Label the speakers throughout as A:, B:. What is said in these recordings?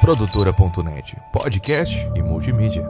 A: Produtora.net, podcast e multimídia.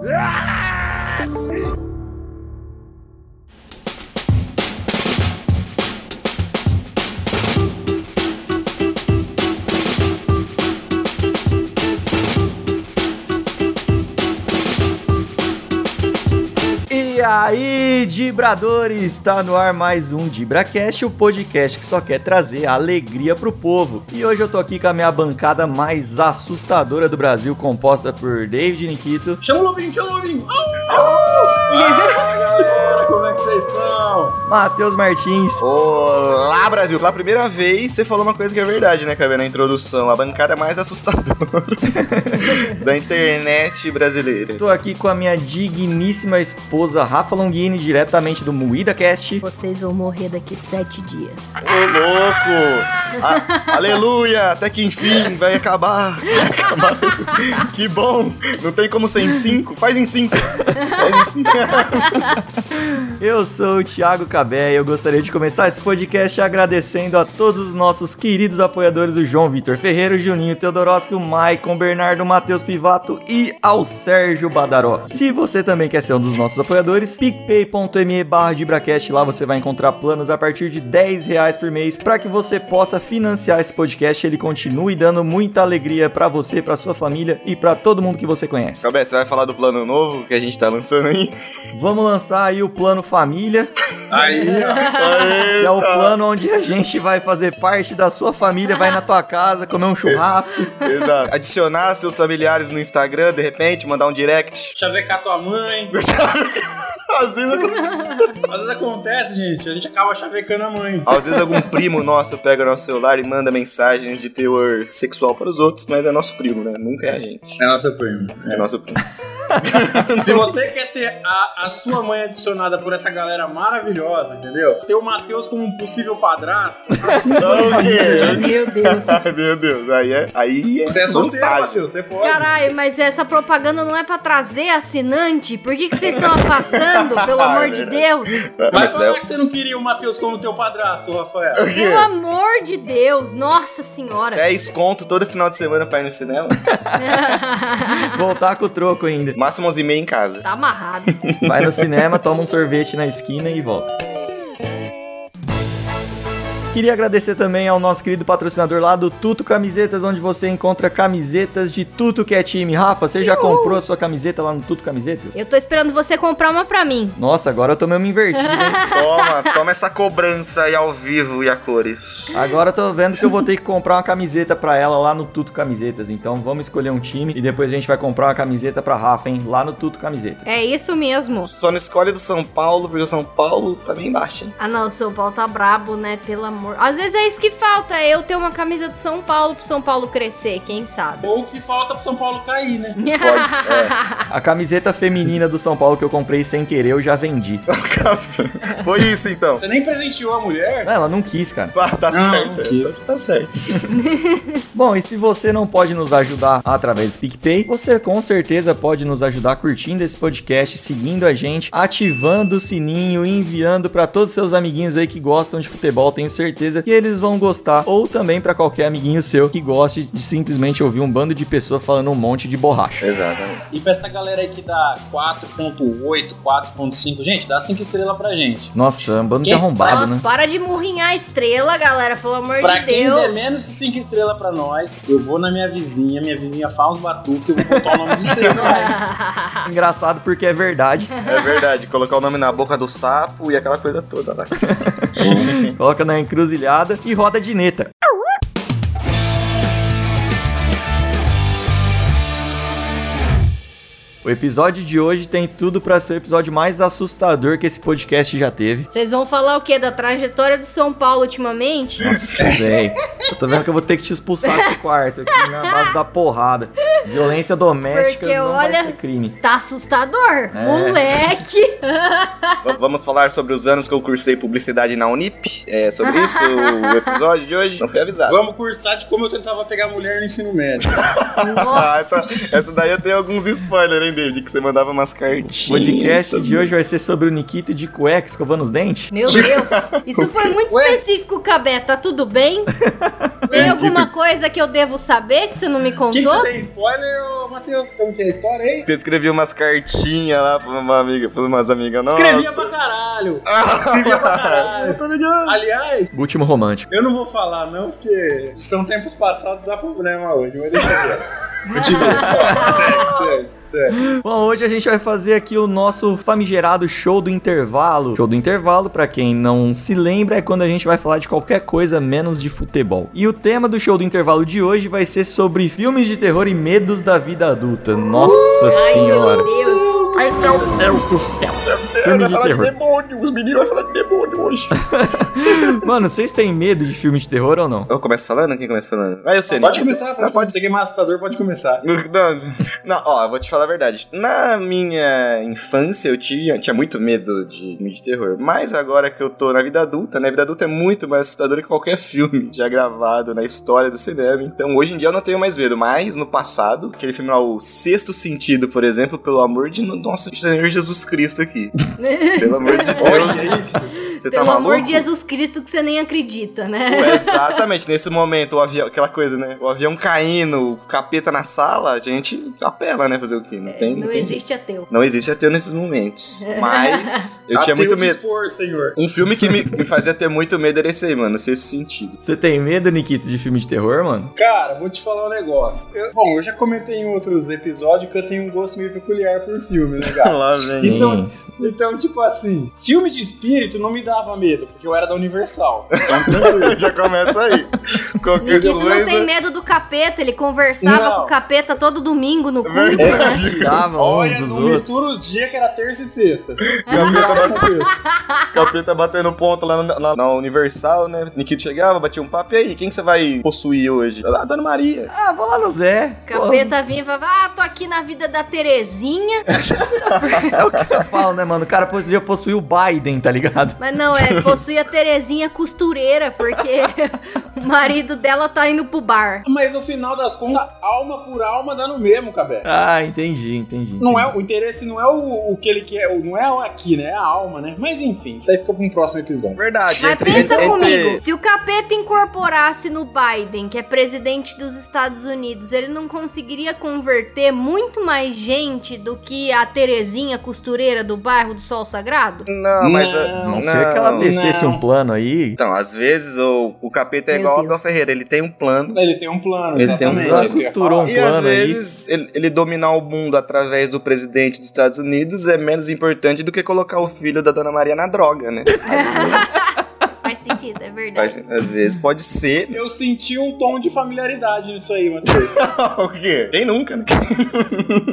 B: E aí, Dibradores! Está no ar mais um DibraCast, o podcast que só quer trazer alegria pro povo. E hoje eu tô aqui com a minha bancada mais assustadora do Brasil, composta por David Nikito,
C: Chama o Lobinho, chama o Lobinho! Fala galera, como é que vocês estão?
B: Matheus Martins
D: Olá, Brasil! Pela primeira vez, você falou uma coisa que é verdade, né, Cabelo, na introdução. A bancada mais assustadora da internet brasileira.
B: Tô aqui com a minha digníssima esposa Rafa Longini, diretamente do Moída Cast.
E: Vocês vão morrer daqui sete dias.
D: Ô, louco! A- aleluia! Até que enfim vai acabar. Vai acabar. que bom! Não tem como ser em cinco? Faz em cinco. Faz em cinco.
B: Eu sou o Thiago Cabé e eu gostaria de começar esse podcast agradecendo a todos os nossos queridos apoiadores, o João Vitor Ferreira, o Juninho Teodoroski, o Maicon, Bernardo, Matheus Pivato e ao Sérgio Badaró. Se você também quer ser um dos nossos apoiadores, picpay.me barra Dibracast, lá você vai encontrar planos a partir de 10 reais por mês para que você possa financiar esse podcast e ele continue dando muita alegria para você, para sua família e para todo mundo que você conhece.
D: Cabé, você vai falar do plano novo que a gente tá lançando aí?
B: Vamos lançar aí o plano família.
C: Aí, ó.
B: É o plano onde a gente vai fazer parte da sua família, vai na tua casa, comer um churrasco.
D: Exato. Adicionar seus familiares no Instagram, de repente, mandar um direct.
C: Chavecar tua mãe.
D: Às vezes,
C: Às vezes acontece, gente, a gente acaba chavecando a mãe.
D: às vezes algum primo nosso pega o nosso celular e manda mensagens de teor sexual para os outros, mas é nosso primo, né? Nunca é a gente.
C: É nossa prima.
D: É nosso primo.
C: Se você quer ter a, a sua mãe adicionada por essa galera maravilhosa, entendeu? Ter o Matheus como um possível padrasto, assim
E: Meu Deus.
D: Ai, meu Deus, aí é. Aí é
C: Você é solteiro. Matheus, você pode.
E: Caralho, mas essa propaganda não é pra trazer assinante? Por que, que vocês estão afastando, pelo
D: Ah,
E: amor
D: é
E: de. Deus?
D: Mas
C: falar que você não queria o Matheus como teu padrasto, Rafael.
E: Pelo amor de Deus, nossa senhora.
D: 10 conto todo final de semana pra ir no cinema.
B: Voltar com o troco ainda.
D: Máximo 11 e meia em casa.
E: Tá amarrado.
B: Vai no cinema, toma um sorvete na esquina e volta. Queria agradecer também ao nosso querido patrocinador lá do Tuto Camisetas, onde você encontra camisetas de tudo que é time. Rafa, você já comprou a sua camiseta lá no Tuto Camisetas?
E: Eu tô esperando você comprar uma pra mim.
B: Nossa, agora eu tô mesmo invertido, hein?
D: Toma, toma essa cobrança aí ao vivo e a cores.
B: Agora eu tô vendo que eu vou ter que comprar uma camiseta pra ela lá no Tuto Camisetas. Então vamos escolher um time e depois a gente vai comprar uma camiseta pra Rafa, hein? Lá no Tuto Camisetas.
E: É isso mesmo.
D: Só não escolhe do São Paulo, porque o São Paulo tá bem baixo. hein?
E: Ah não, o São Paulo tá brabo, né? Pelo amor. Às vezes é isso que falta, é eu ter uma camisa do São Paulo pro São Paulo crescer, quem sabe?
C: Ou o que falta pro São Paulo cair, né?
B: A camiseta feminina do São Paulo que eu comprei sem querer eu já vendi.
D: Foi isso então.
C: Você nem presenteou a mulher?
B: Não, ela não quis, cara.
D: Ah, tá
C: Não,
D: certo.
C: não quis.
D: Tá, tá certo.
B: Bom, e se você não pode nos ajudar através do PicPay, você com certeza pode nos ajudar curtindo esse podcast, seguindo a gente, ativando o sininho, enviando pra todos os seus amiguinhos aí que gostam de futebol. Tenho certeza que eles vão gostar. Ou também pra qualquer amiguinho seu que goste de simplesmente ouvir um bando de pessoas falando um monte de borracha.
D: Exatamente.
C: E pra essa galera aí que dá 4.8, 4.5, gente, dá 5 estrelas pra gente.
B: Nossa, um bando de
C: Quem
B: arrombado,
E: Nossa,
B: né?
E: para de murrinhar a estrela, galera, pelo amor
C: Pra
E: de
C: quem
E: Deus.
C: der menos que 5 estrelas pra nós, eu vou na minha vizinha, minha vizinha faz uns batuques, eu vou botar o nome do seu também.
B: Engraçado porque é verdade.
D: É verdade. Colocar o nome na boca do sapo e aquela coisa toda lá.
B: Coloca na encruzilhada e roda de neta. O episódio de hoje tem tudo pra ser o episódio mais assustador que esse podcast já teve.
E: Vocês vão falar o quê? Da trajetória do São Paulo ultimamente?
B: Nossa, velho. Eu tô vendo que eu vou ter que te expulsar desse quarto aqui na base da porrada. Violência doméstica
E: Porque,
B: não
E: olha-
B: vai ser crime.
E: Tá assustador,
B: É.
E: moleque.
D: Vamos falar sobre os anos que eu cursei publicidade na Unip. É sobre isso o episódio de hoje. Não fui avisado.
C: Vamos cursar de como eu tentava pegar mulher no ensino médio.
D: Ah,
E: Nossa.
D: essa, essa daí eu tenho alguns spoilers, hein, David? Que você mandava umas
B: O
D: cartinhas.
B: podcast de hoje vai ser sobre o Nikito de cueca escovando os dentes.
E: Meu Deus. Isso foi muito
C: Ué?
E: específico, Cabé. Tá tudo bem? Tem alguma coisa que eu devo saber que você não me
C: O que, que
E: contou?
C: você tem spoiler, ô Matheus? Como que é a história aí?
D: Você escrevia umas cartinhas lá pra uma amiga, pra umas amigas nossas.
C: Escrevia pra caralho. Escrevia pra caralho. Aliás,
B: Último romântico.
C: eu não vou falar não, porque são tempos passados, dá problema hoje, mas deixa quieto. Continua, segue, segue,
B: Bom, hoje a gente vai fazer aqui o nosso famigerado show do intervalo. Show do intervalo, pra quem não se lembra, é quando a gente vai falar de qualquer coisa menos de futebol. E o tema do show do intervalo de hoje vai ser sobre filmes de terror e medos da vida adulta. Nossa
E: Ai,
B: senhora.
E: meu Deus.
B: Ai, meu Deus do céu. Filme de terror.
D: demônio, os meninos vão falar de demônio hoje.
B: Mano, vocês têm medo de filme de terror ou não?
D: Eu começo falando? Quem começa falando? Ah, eu sei.
C: Pode começar, pode,
D: Não, pode
C: Você que é massacrador, pode começar.
D: Não, não, ó, eu vou te falar a verdade. Na minha infância eu tinha, tinha muito medo de filme de terror. Mas agora que eu tô na vida adulta, né? A vida adulta é muito mais assustadora que qualquer filme já gravado na história do cinema. Então hoje em dia eu não tenho mais medo. Mas no passado, aquele filme lá, O Sexto Sentido, por exemplo, pelo amor de nosso Senhor Jesus Cristo aqui. Pelo amor de
C: Olha
D: Deus.
C: isso.
D: Você tá
E: Pelo
D: maluco?
E: amor de Jesus Cristo que você nem acredita, né?
D: Pô, Exatamente, nesse momento, o avião, aquela coisa, né? O avião caindo, o capeta na sala, a gente apela, né? Fazer o quê? Não tem.
E: não
D: tem
E: existe ateu.
D: Não existe ateu nesses momentos. Mas eu tinha muito medo.
C: expor, senhor.
D: Um filme que me, me fazia ter muito medo era esse aí, mano. Sexto sentido.
B: Você tem medo, Nikita, de filme de terror, mano?
C: Cara, vou te falar um negócio. Eu- bom, eu já comentei em outros episódios que eu tenho um gosto meio peculiar por filme, né, cara?
D: Lá vem.
C: Então-. Então, tipo assim, filme de espírito não me dava medo, porque eu era da Universal. Então.
D: Já começa aí. Qualquer
E: Nikito não tem
D: coisa.
E: medo do capeta, ele conversava
C: Não.
E: com o capeta todo domingo no culto, né?
D: Verdade.
B: Uns
C: Olha, não
B: outros.
C: mistura os dias que era terça e sexta.
D: Capeta batendo, capeta batendo ponto lá na, na- na Universal, né? Nikito chegava, batia um papo. E aí, quem que você vai possuir hoje? A Dona Maria.
B: Ah, vou lá no Zé. Pô,
E: Capeta vinha e falava, ah, tô aqui na vida da Terezinha.
B: é o que eu falo, né, mano? O cara podia possuir o Biden, tá ligado?
E: Mas não, é, possui a Terezinha costureira, porque o marido dela tá indo pro bar.
C: Mas no final das contas, alma por alma dá no mesmo, cabé.
B: Ah, entendi, entendi.
C: Não é, o interesse não é o, o que ele quer, não é o aqui, né? É a alma, né? Mas enfim, isso aí fica pra um próximo episódio.
D: Verdade.
E: Mas
D: entre-
E: pensa
D: entre-
E: comigo, se o capeta incorporasse no Biden, que é presidente dos Estados Unidos, ele não conseguiria converter muito mais gente do que a Terezinha costureira do bairro do Sol Sagrado?
D: Não, mas.
C: Não,
B: A não ser que ela descesse
C: não.
B: um plano aí.
D: Então, às vezes o, o capeta é
E: Meu
D: igual ao
E: Deus.
D: Abel Ferreira, ele tem um plano.
C: Ele tem um plano,
D: Ele tem um
C: exatamente.
D: plano.
B: Costurou um
D: E às
B: plano aí.
D: vezes ele, ele dominar o mundo através do presidente dos Estados Unidos é menos importante do que colocar o filho da Dona Maria na droga, né? Às vezes,
E: sentido, é verdade.
D: faz- às vezes pode ser.
C: Eu senti um tom de familiaridade nisso aí, Matheus.
D: o quê? Quem nunca, né?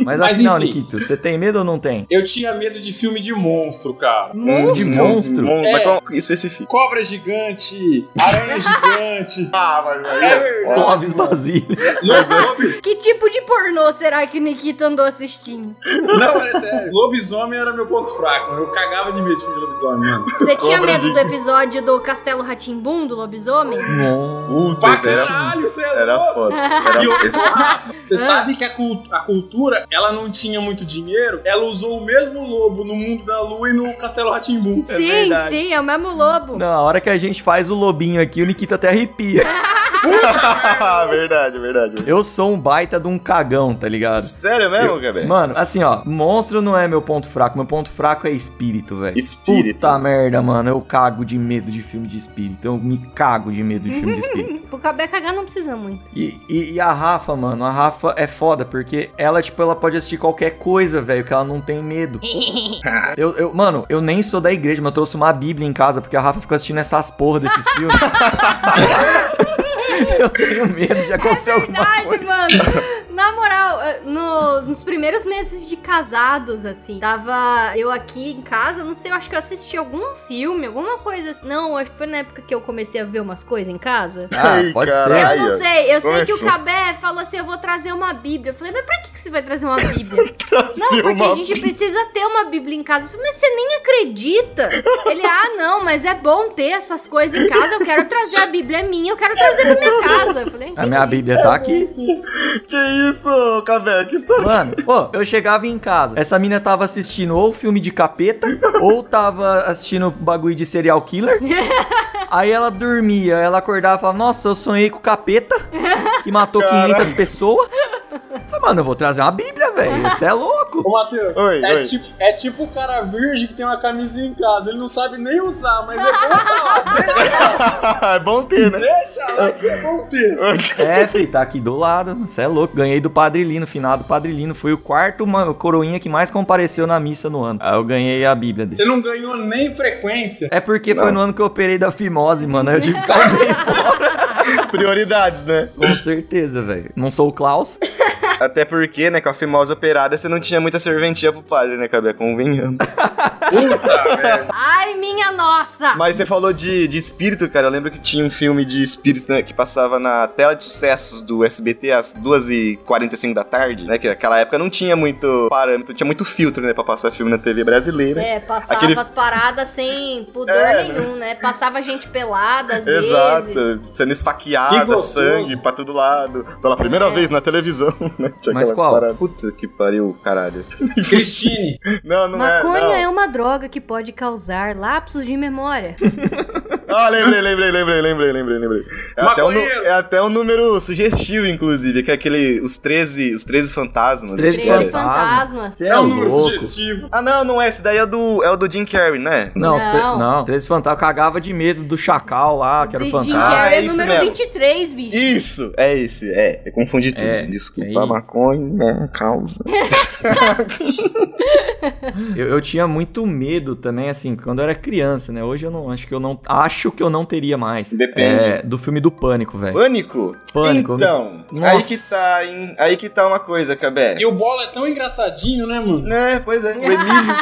B: Mas,
C: Mas
B: afinal,
C: enfim.
B: Nikito, você tem medo ou não tem?
C: Eu tinha medo de filme de monstro, cara.
E: Monstro?
B: De monstro?
D: Mon-
C: É.
D: Mas qual específico?
C: Cobra gigante, aranha gigante.
D: Ah, mas aí
C: É verdade.
B: Clóvis Basílio.
C: Lobo-
E: Que tipo de pornô será que o Nikita andou assistindo?
C: Não, é sério. Lobisomem era meu ponto fraco. Eu cagava de medo de filme de lobisomem, mano.
E: Você tinha
D: Cobra
E: medo
D: de-
E: do episódio do Castelo Ratimbum, do lobisomem?
C: Pra
D: era,
C: caralho, você é
D: era
C: louco.
D: foda. Era, esse-
C: parada, Você
E: Ah.
C: sabe que a, a cultura, ela não tinha muito dinheiro, ela usou o mesmo lobo no Mundo da Lua e no Castelo Ratimbum.
E: sim,
B: verdade.
E: sim, é o mesmo lobo.
B: Não, a hora que a gente faz o lobinho aqui, o Nikita até arrepia.
D: verdade, verdade.
B: Eu sou um baita de um cagão, tá ligado?
D: Sério mesmo, Gabriel?
B: Mano, assim, ó, monstro não é meu ponto fraco. Meu ponto fraco é espírito, velho.
D: Espírito.
B: Puta merda, mano. Eu cago de medo de filme de espírito. Eu me cago de medo de filme de espírito.
E: Pro Cabé cagar não precisa muito.
B: E, e- e a Rafa, mano, a Rafa é foda, porque ela, tipo, ela pode assistir qualquer coisa, velho, que ela não tem medo. Eu, eu, mano, eu nem sou da igreja, mas eu trouxe uma Bíblia em casa, porque a Rafa fica assistindo essas porra desses filmes. eu tenho medo de acontecer alguma
E: Verdade,
B: coisa.
E: mano. Na moral, eh, nos, nos primeiros meses de casados, assim, tava eu aqui em casa, não sei, eu acho que eu assisti algum filme, alguma coisa assim. Não, acho que foi na época que eu comecei a ver umas coisas em casa.
B: Ah, pode
D: caralho.
B: ser.
E: Eu não sei, eu sei que o. Cabé falou assim: eu vou trazer uma Bíblia. Eu falei, mas pra que, que você vai trazer uma Bíblia? Não, porque
D: uma
E: a gente precisa ter uma Bíblia em casa. Eu falei, mas você nem acredita. Ele, ah, não, mas é bom ter essas coisas em casa. Eu quero trazer a Bíblia, é minha, eu quero trazer pra minha casa. Eu falei,
B: A minha. Bíblia tá aqui.
D: Que isso, Cabé? Que história?
B: Mano, pô, eu chegava em casa, essa mina tava assistindo ou filme de capeta, ou tava assistindo bagulho de serial killer, Aí ela dormia, ela acordava e falava, nossa, eu sonhei com o capeta, que matou 500 pessoas. Eu falei, mano, eu vou trazer uma bíblia, velho, você é louco.
C: Ô, Matheus,
D: Oi,
C: é,
D: oi.
C: Tipo, é tipo o cara virgem que tem uma camisinha em casa, ele não sabe nem usar, mas é bom lá, deixa,
D: é bom ter, né?
C: deixa lá que é bom ter.
B: É, filho, tá aqui do lado, você é louco. Ganhei do Padre Lino, finado Padre Lino. Foi o quarto ma- coroinha que mais compareceu na missa no ano. Aí eu ganhei a bíblia dele.
C: Você não ganhou nem frequência.
B: É porque foi no ano que eu operei da fimose, mano. Aí eu tive que ficar um mês fora.
D: Prioridades, né?
B: Com certeza, velho. Não sou o Klaus.
D: Até porque, né, com a fimosa operada, você não tinha muita serventia pro padre, né, Cabé? Convenhamos.
C: Puta, velho.
E: Ai, minha nossa!
D: Mas você falou de, de espírito, cara. Eu lembro que tinha um filme de espírito, né, que passava na tela de sucessos do SBT às 2h45 da tarde, né? Que naquela época não tinha muito parâmetro, tinha muito filtro, né, pra passar filme na TV brasileira.
E: É, passava
D: Aquele-
E: as paradas sem pudor
D: É,
E: nenhum, né? Passava gente pelada às
D: Exato,
E: vezes.
D: sendo
C: Que
D: esfaqueada, sangue pra todo lado. Pela primeira
E: É.
D: vez na televisão, né? Tinha
B: Mas qual?
D: parada. Puta que pariu, caralho.
C: Cristine.
D: Não, não
E: Maconha
D: é. Não.
E: é uma droga que pode causar lapsos de memória.
D: Ah, lembrei, lembrei, lembrei, lembrei, lembrei, lembrei. É até, um, é até um número sugestivo, inclusive, que é aquele. Os 13, os 13 fantasmas.
B: Os 13
D: Acho que é.
E: Treze
B: fantasmas. é,
C: É um número
B: louco.
C: sugestivo.
D: Ah, não, não é. Esse daí é o do, é o do Jim Carrey, né?
B: Não,
E: Não.
B: não. Três fantasmas cagava de medo do chacal lá, que era o
E: De Jim
B: fantasma.
D: Ah,
E: Carrey
D: é
E: é
D: isso
E: número
D: mesmo.
E: 23, bicho.
D: Isso, é esse, é. Eu confundi tudo.
B: É,
D: Desculpa,
B: aí.
D: a maconha, causa.
B: Eu, eu tinha muito medo também, assim, quando eu era criança, né? Hoje eu não acho que eu não. Acho que eu não teria mais.
D: Depende.
B: É, do filme do Pânico, velho.
D: Pânico?
B: Pânico.
D: Então,
B: Nossa.
D: aí que tá, hein? Aí que tá uma coisa, Cabé.
C: E o bolo é tão engraçadinho, né, mano?
D: É, pois é. O Emílio.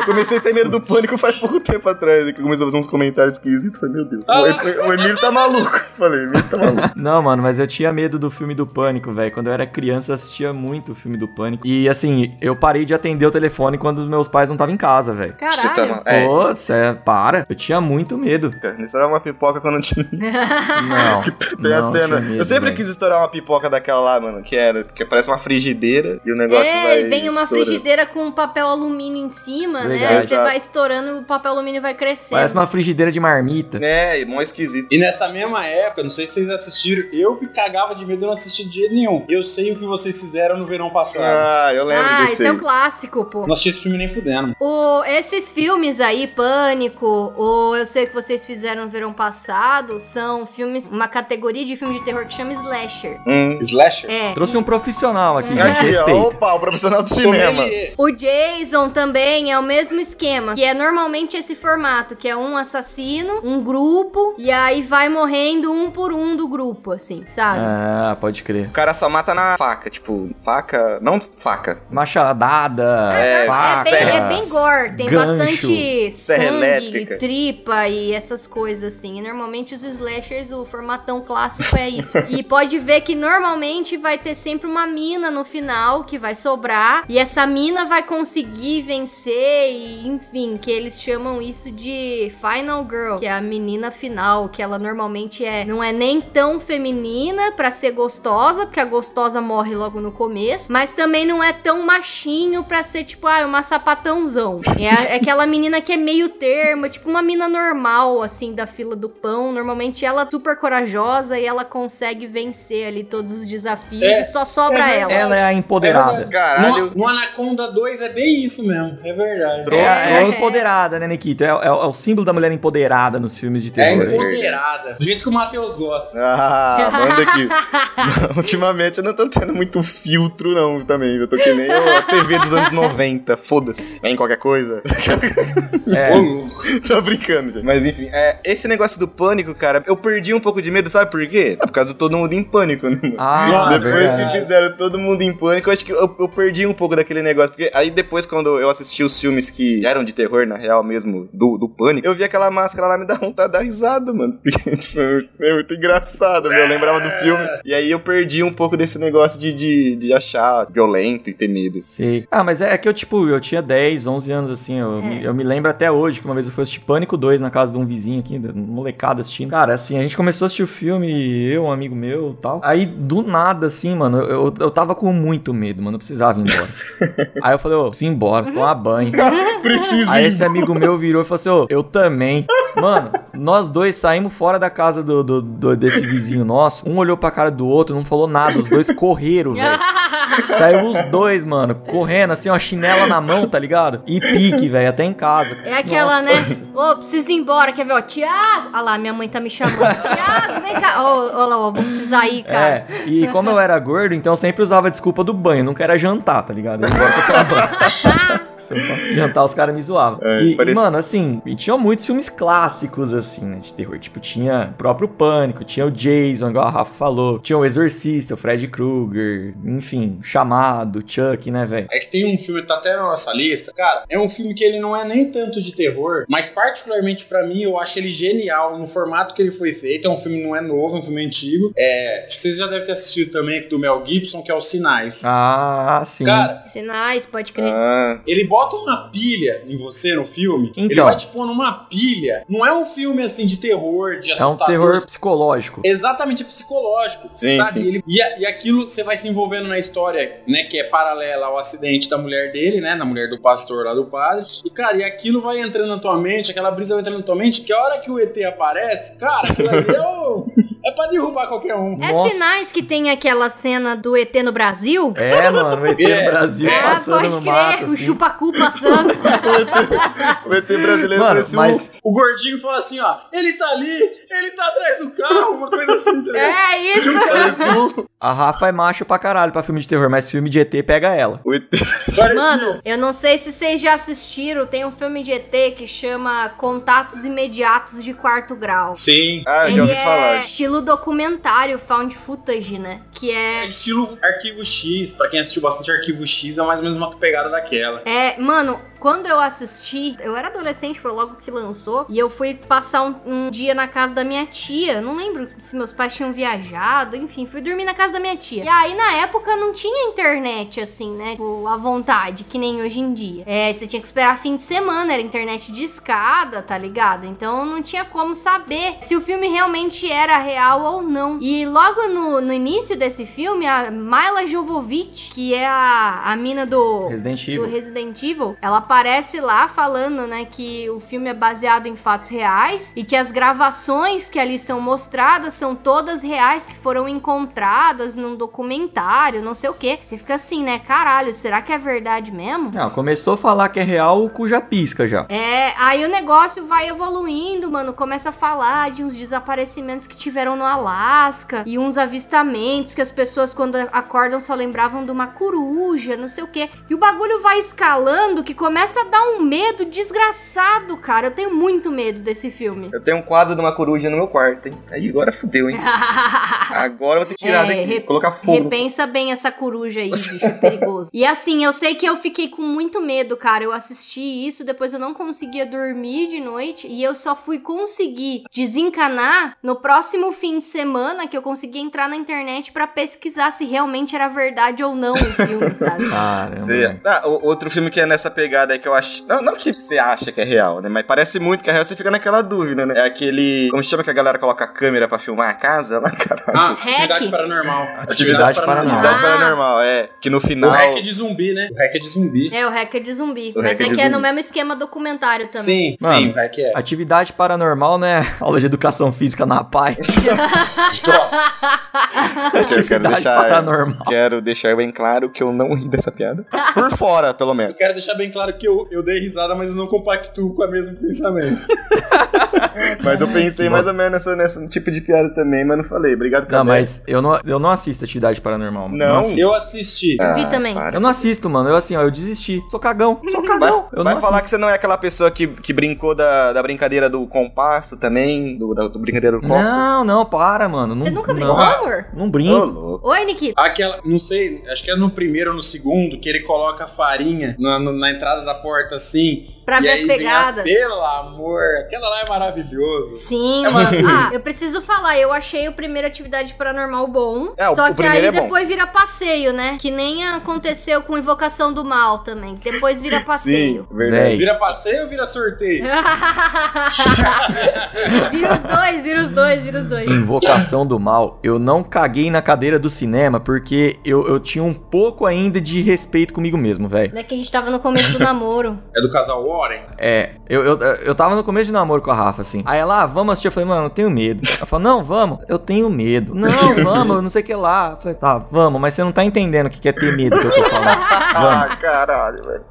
D: eu comecei a ter medo do pânico faz pouco tempo atrás. Que começou a fazer uns comentários esquisitos. Falei, meu Deus.
C: Ah.
D: O, o Emílio tá maluco. Falei, Emílio tá maluco.
B: Não, mano, mas eu tinha medo do filme do Pânico, velho. Quando eu era criança, eu assistia muito o filme do Pânico. E assim, eu parei de atender o telefone quando os meus pais não estavam em casa, velho.
D: Você tá
E: Caralho.
D: mal. É,
B: Pô, cê para. Eu tinha muito medo.
D: Estourar uma pipoca quando tinha.
B: Não.
D: Tem a
B: não
D: cena.
B: tinha medo,
D: eu sempre
B: velho.
D: quis estourar uma pipoca daquela lá, mano. Que era. Que parece uma frigideira e o negócio vai.
E: É, vem uma
D: estourando.
E: frigideira com papel alumínio em cima, né? Aí você vai estourando e o papel alumínio vai crescendo.
B: Parece uma frigideira de marmita.
D: É, mó esquisito.
C: E nessa mesma época, não sei se vocês assistiram, eu me cagava de medo, eu não assisti de jeito nenhum. Eu sei o que vocês fizeram no verão passado.
D: Ah, eu lembro
E: Ah,
D: desse.
E: esse é um clássico, pô.
C: Não assisti esse filme nem fudendo.
E: O, esses filmes aí, Pânico, ou Eu Sei O Que Vocês Fizeram no Verão Passado, são filmes, uma categoria de filme de terror que chama Slasher.
D: Hum.
C: Slasher?
E: É.
B: Trouxe um profissional aqui, gente.
D: Aqui, ó, opa, o profissional do cinema.
E: O Jason também é o mesmo esquema, que é normalmente esse formato, que é um assassino, um grupo, e aí vai morrendo um por um do grupo, assim, sabe?
B: Ah, pode crer.
D: O cara só mata na faca, tipo, faca. Não faca.
B: Machadada,
D: É,
E: É
B: faca,
E: bem, é bem gore, tem
B: gancho.
E: bastante sangue,
D: elétrica.
E: tripa e essas coisas assim. E normalmente os slashers, o formatão clássico é isso. e pode ver que normalmente vai ter sempre uma mina no final que vai sobrar. E essa mina vai conseguir vencer e, enfim, que eles chamam isso de Final Girl, que é a menina final, que ela normalmente é não é nem tão feminina pra ser gostosa, porque a gostosa morre logo no começo, mas também não é tão machinho pra ser tipo, ah, uma sapatãozão. É, é aquela menina que é meio termo, é tipo uma mina normal assim da fila do pão. Normalmente ela é super corajosa e ela consegue vencer ali todos os desafios
C: É,
E: e só sobra
C: é
E: ela.
B: Ela é a empoderada.
D: Caralho.
C: No, no Anaconda 2 é bem isso mesmo, é verdade.
B: É, é
E: É.
B: empoderada, né, Nikita? É, é- é o símbolo da mulher empoderada nos filmes de
C: É
B: terror. aí.
C: empoderada. Do jeito que o Matheus gosta.
D: Ah, manda aqui. Ultimamente eu não tô tendo muito filtro, não, também. Eu tô que nem a TV dos anos 90. Foda-se. Vem qualquer coisa.
B: É.
D: tô brincando, gente. Mas enfim, é, esse negócio do pânico, cara, eu perdi um pouco de medo, sabe por quê? É por causa do todo mundo em pânico, né, mano?
B: Ah,
D: Depois
B: verdade.
D: que fizeram todo mundo em pânico, eu acho que eu, eu perdi um pouco daquele negócio. Porque aí depois, quando eu assisti os filmes que eram de terror, na real mesmo, do, do pânico, eu vi aquela máscara lá me dar vontade de dar risada, mano. Porque, tipo, é muito engraçado, meu. Eu lembrava do filme. E aí eu perdi um pouco desse negócio de, de, de achar violento e ter medo.
B: Sei. Ah, mas é, é que eu, tipo, eu tinha 10, 11 anos, assim, eu, me, eu me lembro até hoje que uma vez eu fui assistir Pânico 2 na casa de um vizinho aqui, um molecada assistindo. Cara, assim, a gente começou a assistir o filme, eu, um amigo meu tal. Aí, do nada, assim, mano, eu, eu tava com muito medo, mano, eu precisava ir embora. Aí eu falei, ô, preciso ir embora, tomar banho.
D: Preciso
B: Aí esse amigo meu virou e falou assim, ô, eu também. Mano, nós dois saímos fora da casa do, do- do- desse vizinho nosso. Um olhou pra cara do outro, não falou nada. Os dois correram, velho. Saiu os dois, mano, correndo, assim, uma chinela na mão, tá ligado? E pique, velho, até em casa.
E: É aquela,
B: Nossa.
E: né? Ô, preciso ir embora. Quer ver, ó? Tiago! Olha lá, minha mãe tá me chamando. Tiago, vem cá. Ô, lá, ó, vou precisar ir, cara.
B: É, e como eu era gordo, então eu sempre usava a desculpa do banho. Nunca era jantar, tá ligado? Eu ia embora pra tomar banho. Se eu fosse jantar, os caras me zoavam.
D: É,
B: e, e,
D: parece-
B: mano, assim, e tinha muitos filmes clássicos, assim, né, de terror. Tipo, tinha o próprio Pânico, tinha o Jason, igual a Rafa falou. Tinha o Exorcista, o Fred Krueger, enfim, Chamado, Chuck, né, velho?
C: É que tem um filme que tá até na nossa lista. Cara, é um filme que ele não é nem tanto de terror, mas particularmente pra mim eu acho ele genial no formato que ele foi feito. É um filme que não é novo, é um filme antigo. É, acho que vocês já devem ter assistido também do Mel Gibson, que é Os Sinais.
B: Ah, sim.
C: Cara,
E: Sinais, pode crer.
D: Ah,
C: ele bota uma pilha em você no filme. Ele
B: Então.
C: vai te pôr numa pilha. Não é um filme assim de terror, de
B: é um
C: assustador.
B: terror psicológico.
C: Exatamente, é psicológico.
D: Sim,
C: sabe?
D: sim.
C: Ele- e, a- e aquilo você vai se envolvendo na história, né? Que é paralela ao acidente da mulher dele, né? Da mulher do pastor lá do padre. E, cara, e aquilo vai entrando na tua mente, aquela brisa vai entrando na tua mente, que a hora que o ET aparece, cara, aquilo ali é, o- é pra derrubar qualquer um.
E: É
B: Nossa.
E: Sinais que tem aquela cena do ET no Brasil?
B: É, mano, o ET
C: É.
B: no Brasil
E: Ah,
B: passando
E: pode
B: no
E: crer,
B: mato,
E: o
B: assim.
E: chupacu passando.
D: o ET brasileiro
B: Mano,
D: parecia
B: mas
C: O gordinho fala assim, ó, ele tá ali, ele tá atrás do carro, uma coisa assim, tá ligado?
E: é isso.
D: um... Parecia um...
B: a Rafa é macho pra caralho pra filme de terror, mas filme de ET pega ela.
E: Mano, eu não sei se vocês já assistiram, tem um filme de ET que chama Contatos Imediatos de Quarto Grau.
C: Sim.
D: Ah,
E: Ele
D: já ouvi
E: é
D: falar.
E: estilo documentário, found footage, né? Que
C: É
E: é
C: estilo Arquivo X, pra quem assistiu bastante Arquivo X, é mais ou menos uma pegada daquela.
E: É, mano, quando eu assisti, eu era adolescente, foi logo que lançou, e eu fui passar um, um dia na casa da minha tia. Não lembro se meus pais tinham viajado, enfim, fui dormir na casa da minha tia. E aí, na época, não tinha internet, assim, né? Tipo, à vontade, que nem hoje em dia. É, você tinha que esperar fim de semana, era internet de escada, tá ligado? Então não tinha como saber se o filme realmente era real ou não. E logo no, no início desse filme, a Myla Jovovich, que é a, a mina do
B: Resident
E: do
B: Evil.
E: Resident Evil, ela aparece lá falando, né, que o filme é baseado em fatos reais e que as gravações que ali são mostradas são todas reais que foram encontradas num documentário, não sei o que. Você fica assim, né, caralho, será que é verdade mesmo?
B: Não, começou a falar que é real, o cu já pisca já.
E: É, aí o negócio vai evoluindo, mano. Começa a falar de uns desaparecimentos que tiveram no Alasca e uns avistamentos que as pessoas, quando acordam, só lembravam de uma coruja, não sei o quê. E o bagulho vai escalando que começa a dar um medo desgraçado, cara. Eu tenho muito medo desse filme.
D: Eu tenho um quadro de uma coruja no meu quarto, hein? Aí agora fudeu, hein? Agora eu vou ter que tirar
E: É,
D: daqui,
E: re-
D: colocar fogo.
E: Repensa bem essa coruja aí, bicho perigoso. E assim, eu sei que eu fiquei com muito medo, cara. Eu assisti isso, depois eu não conseguia dormir de noite e eu só fui conseguir desencanar no próximo fim de semana que eu consegui entrar na internet pra pesquisar se realmente era verdade ou não o filme, sabe?
B: Caramba.
D: Ah, outro filme que é nessa pegada aí que eu acho. Não, não que você acha que é real, né? Mas parece muito que é real, você fica naquela dúvida, né? É aquele. Como chama que a galera coloca a câmera pra filmar a casa? Lá, caralho.
C: Ah,
E: Hack.
C: atividade paranormal.
B: Atividade paranormal.
D: Atividade
E: Ah.
D: paranormal, é. Que no
C: O
D: final.
C: hack é de zumbi, né? O hack é de zumbi.
E: É, o hack é de zumbi.
D: O
E: Mas
D: hack
E: é
D: é
E: que é no
D: zumbi.
E: mesmo esquema documentário também.
C: Sim,
B: Mano,
C: sim, o hack é.
B: Atividade paranormal, né? Aula de educação física na PAI.
D: Eu quero
B: Atividade
D: deixar.
B: paranormal.
D: Quero deixar bem claro que eu não ri dessa piada. Por fora, pelo menos.
C: Eu quero deixar bem claro que eu, eu dei risada, mas eu não compactuo com o mesmo pensamento.
D: Mas eu pensei mais ou menos nessa, nesse tipo de piada também, mas não falei. Obrigado,
B: Não,
D: Cabé.
B: mas eu não, eu não assisto atividade paranormal.
D: Não?
B: assisto.
C: Eu assisti.
D: Ah,
E: Vi também.
D: para.
B: Eu não assisto, mano. Eu assim, ó, eu desisti. Sou cagão. Sou
D: Vai,
B: cagão. eu
D: vai
B: não
D: falar que você não é aquela pessoa que, que brincou da, da brincadeira do compasso também? Do, da do brincadeira do copo?
B: Não, não, para, mano. Não,
E: Você nunca
B: não.
E: brincou, amor?
B: Não brinco.
E: Oi, Nikita.
C: Aquela, não sei, acho que é no primeiro ou no segundo, que ele coloca a farinha na, na entrada da porta assim.
E: Pra
C: e
E: ver
C: aí
E: as
C: vem a-
E: pegadas.
C: Pelo amor, aquela lá é maravilhoso.
E: Sim,
C: É
E: mano. Ah, eu preciso falar, eu achei o primeiro atividade paranormal bom.
D: É, o-
E: só
D: o
E: que
D: primeiro
E: aí
D: é
E: depois vira passeio, né? Que nem aconteceu com Invocação do Mal também. Depois vira passeio.
D: Sim, verdade.
C: Vira passeio ou vira sorteio?
E: vira os dois, vira os dois, vira os dois.
B: Invocação do Mal, eu não caguei na cadeira do cinema porque eu, eu tinha um pouco ainda de respeito comigo mesmo, velho.
E: Não é que a gente tava no começo do namoro.
C: É do casal Ó?
B: É, eu, eu, eu tava no começo de namoro com a Rafa, assim. Aí ela, ah, vamos assistir. Eu falei, mano, eu tenho medo. Ela falou, não, vamos. Eu tenho medo. Não, vamos, eu não sei o que lá. Eu falei, tá, vamos, mas você não tá entendendo o que é ter medo que eu tô falando.
D: Ah, caralho, velho.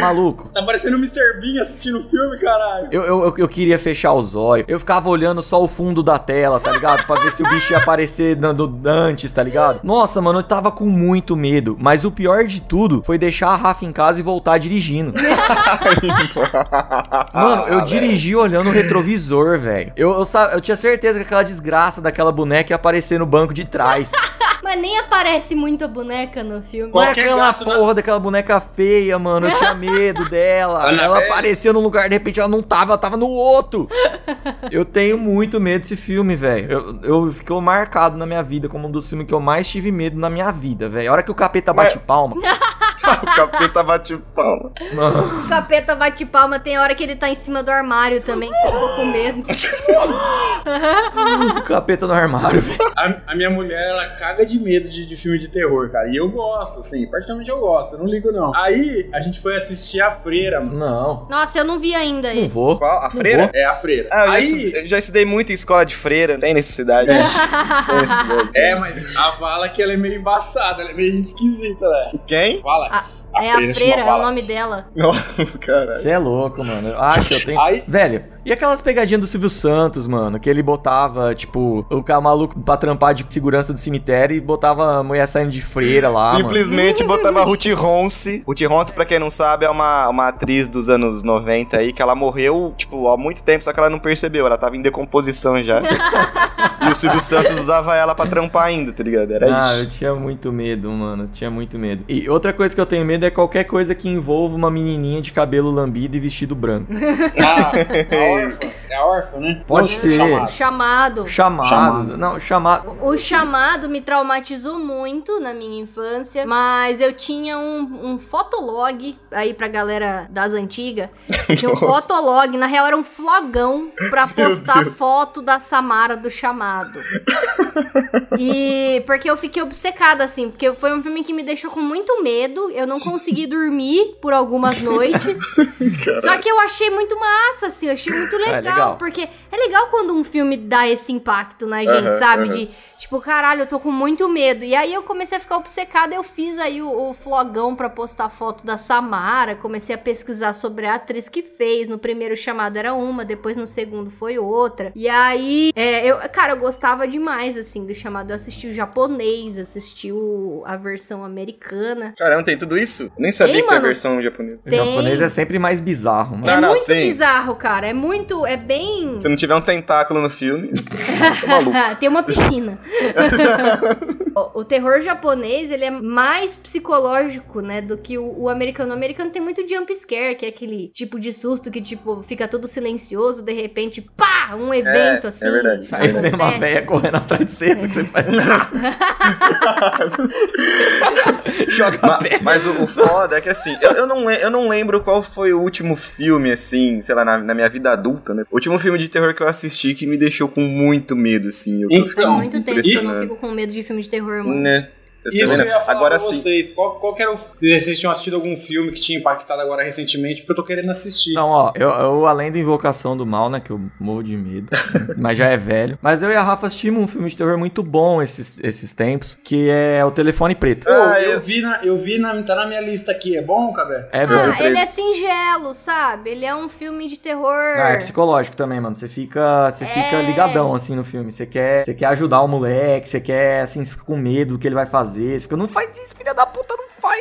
B: Maluco.
C: Tá parecendo o Mr. Bean assistindo o filme, caralho.
B: Eu, eu, eu, eu queria fechar os olhos. Eu ficava olhando só o fundo da tela, tá ligado? Pra ver se o bicho ia aparecer dando antes, tá ligado? Nossa, mano, eu tava com muito medo. Mas o pior de tudo foi deixar a Rafa em casa e voltar dirigindo. Mano, eu
D: Ah,
B: dirigi olhando o retrovisor, velho. Eu, eu, eu tinha certeza que aquela desgraça daquela boneca ia aparecer no banco de trás.
E: Mas nem aparece muito a boneca no filme.
B: Qual é
C: Qualquer
B: aquela
C: gato na-
B: porra daquela boneca feia, mano? Eu tinha medo dela.
C: Annabelle?
B: Ela apareceu num lugar, de repente ela não tava, ela tava no outro. Eu tenho muito medo desse filme, velho. Eu, eu ficou marcado na minha vida como um dos filmes que eu mais tive medo na minha vida, velho. A hora que o capeta bate palma.
D: O capeta bate palma.
B: Mano,
E: O capeta bate palma, tem hora que ele tá em cima do armário também, que eu tô com medo.
B: o capeta no armário, velho.
C: A, a minha mulher, ela caga de medo de, de filme de terror, cara. E eu gosto, assim, particularmente eu gosto, eu não ligo não. Aí a gente foi assistir A Freira, mano.
B: Não,
E: Nossa, eu não vi ainda
B: não
E: esse.
B: vou.
D: Qual? A
B: Não
D: freira?
B: vou.
C: É a Freira.
D: Ah, eu já,
C: Aí.
D: estudei, eu já estudei muito em escola de freira, não tem necessidade. tem necessidade.
C: É, mas a Vala que ela é meio embaçada, ela é meio esquisita, né?
D: Quem?
C: Fala.
E: ¡Ah! Ah, é a Freira, é o nome dela.
D: Nossa, caralho.
B: Você é louco, mano. Acho que eu tenho.
C: Aí-
B: Velho, e aquelas pegadinhas do Silvio Santos, mano? Que ele botava, tipo, o cara maluco pra trampar de segurança do cemitério e botava a mulher saindo de freira lá, mano.
D: Simplesmente botava Ruth Ronce. Ruth Ronce, pra quem não sabe, é uma, uma atriz dos anos 90 aí, que ela morreu, tipo, há muito tempo, só que ela não percebeu. Ela tava em decomposição já. e o Silvio Santos usava ela pra trampar ainda, tá ligado? Era
B: Ah,
D: isso.
B: eu tinha muito medo, mano. Eu tinha muito medo. E outra coisa que eu tenho medo é qualquer coisa que envolva uma menininha de cabelo lambido e vestido branco.
C: Ah, a órfã. É a órfã, né?
B: Pode ser.
C: chamado.
E: Chamado.
B: Chamado.
C: Chamado.
B: Não, chamado.
E: O chamado me traumatizou muito na minha infância, mas eu tinha um, um fotolog aí pra galera das antigas. Tinha um fotolog, na real era um flogão pra postar foto da Samara do chamado. E porque eu fiquei obcecada assim, porque foi um filme que me deixou com muito medo, eu não consegui dormir por algumas noites. Só que eu achei muito massa, assim, eu achei muito legal,
B: legal.
E: porque é legal quando um filme dá esse impacto na gente, sabe? De, tipo, caralho, eu tô com muito medo. E aí eu comecei a ficar obcecada, eu fiz aí o, o flogão pra postar foto da Samara, comecei a pesquisar sobre a atriz que fez. No primeiro chamado era uma, depois no segundo foi outra. E aí, é, eu, cara, eu gostava demais, assim, do chamado. Eu assisti o japonês, assisti o, a versão americana.
D: Caramba, tem tudo isso? Eu nem sabia
E: Tem,
D: que tinha
E: mano.
D: versão japonesa.
B: O
E: Tem.
B: japonês é sempre mais bizarro, mano.
E: é
D: não,
E: muito
D: sim.
E: bizarro, cara. É muito. É bem.
D: Se não tiver um tentáculo no filme, tá maluco.
E: Tem uma piscina. o, o terror japonês, ele é mais psicológico, né, do que o, o americano. O americano tem muito jump scare, que é aquele tipo de susto que, tipo, fica todo silencioso, de repente, pá, um evento,
D: é
E: assim.
D: verdade.
B: Aí vem uma véia correndo atrás você, que você faz. Joga
D: Ma-
B: pé.
D: Mas o, o foda é que assim, eu, eu, não, eu não lembro qual foi o último filme, assim, sei lá, na, na minha vida adulta, né? O último filme de terror que eu assisti que me deixou com muito medo, assim. Eu,
C: Então,
E: muito tempo que eu não fico com medo de filme de terror, mano.
D: Né? Eu
C: Isso eu ia falar
D: Agora
C: pra
D: sim.
C: vocês. Qual, qual que era o... Se vocês tinham assistido algum filme que tinha impactado agora recentemente, porque eu tô querendo assistir.
B: Então, ó, eu, eu, além do Invocação do Mal, né, que eu morro de medo, mas já é velho. Mas eu e a Rafa assistimos um filme de terror muito bom esses, esses tempos, que é O Telefone Preto.
D: Ah,
C: eu
D: eu-
C: vi, na, eu vi na, tá na minha lista aqui. É bom, Cabé?
B: É
D: Eu
B: bom.
E: Ah, ele é singelo, sabe? Ele é um filme de terror.
B: Ah, é psicológico também, mano. Você fica, você fica
E: É.
B: ligadão assim no filme. Você quer, você quer ajudar o moleque, você quer assim, você fica com medo do que ele vai fazer. Você fica, não faz isso, filha da puta.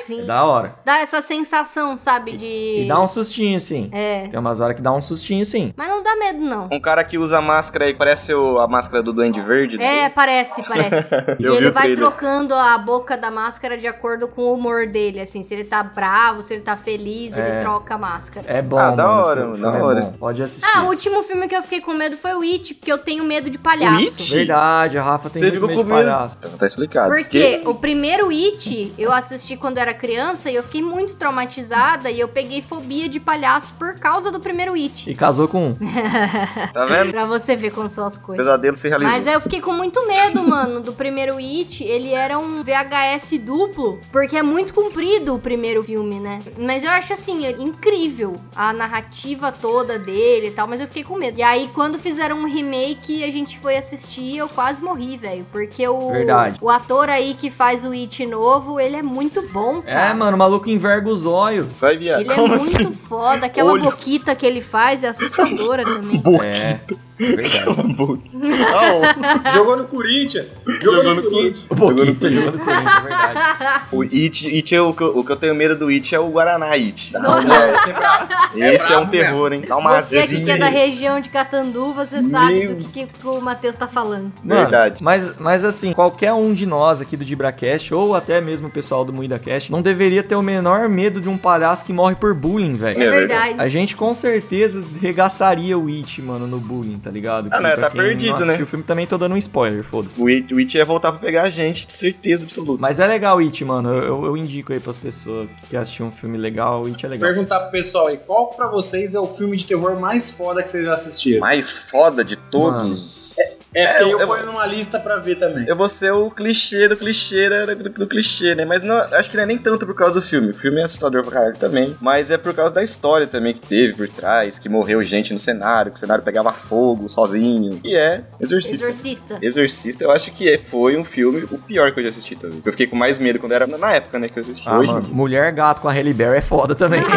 E: Sim.
B: É da hora.
E: Dá essa sensação, sabe? De.
B: E dá um sustinho, sim.
E: É.
B: Tem umas horas que dá um sustinho, sim.
E: Mas não dá medo, não.
D: Um cara que usa máscara aí, parece o- a máscara do Duende Verde. né?
E: É, parece, parece. e ele vai
D: trailer.
E: trocando a boca da máscara de acordo com o humor dele, assim. Se ele tá bravo, se ele tá feliz,
B: É.
E: ele troca a máscara.
B: É bom,
D: Ah, da
B: mano.
D: hora,
B: O filme
D: da
B: é
D: hora.
B: bom. Pode assistir.
E: Ah, o último filme que eu fiquei com medo foi o It, porque eu tenho medo de palhaço.
D: O It?
B: Verdade, a Rafa tem
D: Você
B: muito
D: ficou
B: medo
D: com
B: de palhaço.
D: Então tá explicado.
E: Porque o primeiro It eu assisti quando era criança e eu fiquei muito traumatizada e eu peguei fobia de palhaço por causa do primeiro It.
B: E casou com um.
D: Tá vendo?
E: pra você ver como são as coisas.
D: pesadelo se realizou.
E: Mas aí eu fiquei com muito medo, mano, do primeiro It. Ele era um VHS duplo, porque é muito comprido o primeiro filme, né? Mas eu acho assim, incrível a narrativa toda dele e tal, mas eu fiquei com medo. E aí, quando fizeram um remake, a gente foi assistir, eu quase morri, velho. Porque o,
B: Verdade.
E: o ator aí que faz o It novo, ele é muito bom, cara.
B: É, mano, o maluco enverga os olhos.
D: Sai, viado.
E: Ele é
D: Como
E: muito
D: assim?
E: foda. Aquela
D: Olho.
E: boquita que ele faz é assustadora também.
B: É, verdade.
D: Não,
C: Jogou no Corinthians. Jogou,
D: Jogou
C: no
D: no
C: Corinthians.
B: O Boquita jogando Corinthians, é verdade.
D: o It, It é o, que eu, o que eu tenho medo do It é o Guaraná It.
C: É, esse é.
D: Esse é um terror, hein? Dá uma
E: Você que, que é da região de Catandu, você sabe
D: Meu-
E: do que, que o Matheus tá falando.
B: Mano,
D: Verdade.
B: Mas, mas assim, qualquer um de nós aqui do DibraCast, ou até mesmo o pessoal do MuidaCast, não deveria ter o menor medo de um palhaço que morre por bullying, velho.
D: É
E: verdade.
B: A gente com certeza regaçaria o It, mano, no bullying, tá ligado?
D: Ah, não, tá perdido, né?
B: O filme também tô dando um spoiler, foda-se.
D: O It, o It ia voltar pra pegar a gente, de certeza absoluta.
B: Mas é legal o It, mano. Eu, eu- eu indico aí pras pessoas que assistiram um filme legal, o It é legal.
C: Perguntar pro pessoal aí, qual pra vocês é o filme de terror mais foda que vocês já assistiram?
D: Mais foda de todos.
C: É, porque
D: É,
C: eu,
D: eu-
C: ponho numa lista pra ver também.
D: Eu vou ser o clichê do clichê da- do, do clichê, né? Mas não, acho que não é nem tanto por causa do filme. O filme é assustador pra caralho também. Mas é por causa da história também que teve por trás, que morreu gente no cenário, que o cenário pegava fogo sozinho. E é Exorcista.
E: Exorcista.
D: Exorcista, eu acho que é- foi um filme o pior que eu já assisti também. Eu fiquei com mais medo quando era na época, né, que eu assisti.
B: Ah,
D: Hoje,
B: mano, Mulher Gato com a Halle Berry é foda também.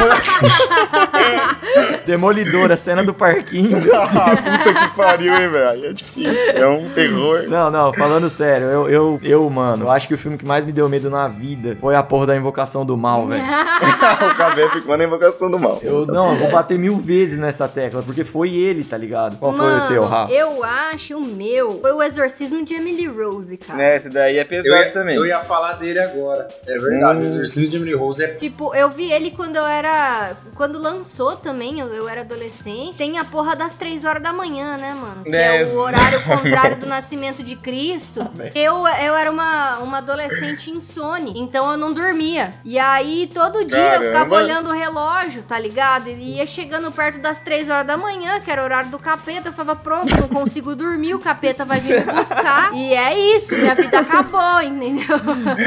B: Demolidora, cena do parquinho.
D: ah, puta que pariu, hein, velho? Aí É difícil. É um terror.
B: Não, não, falando sério, eu, eu, eu, mano, eu acho que o filme que mais me deu medo na vida foi a porra da Invocação do Mal, velho.
D: o Cabé ficou na invocação do mal.
B: Eu, não, eu vou bater mil vezes nessa tecla, porque foi ele, tá ligado? Qual foi o teu, Rafa?
E: eu acho o meu foi o exorcismo de Emily Rose, cara.
D: Né, esse daí é
C: Eu
D: pesado
C: ia,
D: também.
C: eu ia falar dele agora. É verdade,
D: Hum.
C: o Exorcismo de Emily Rose é
E: Tipo, eu vi ele quando eu era. Quando lançou também, eu, eu era adolescente. Tem a porra das três horas da manhã, né, mano? Que é
D: Yes.
E: o horário contrário do nascimento de Cristo. Eu, eu era uma, uma adolescente insone, então eu não dormia. E aí, todo dia eu ficava
D: Caramba.
E: olhando o relógio, tá ligado? E ia chegando perto das três horas da manhã, que era o horário do capeta. Eu falava, pronto, não consigo dormir, o capeta vai vir me buscar. E é isso, minha vida acabou, entendeu?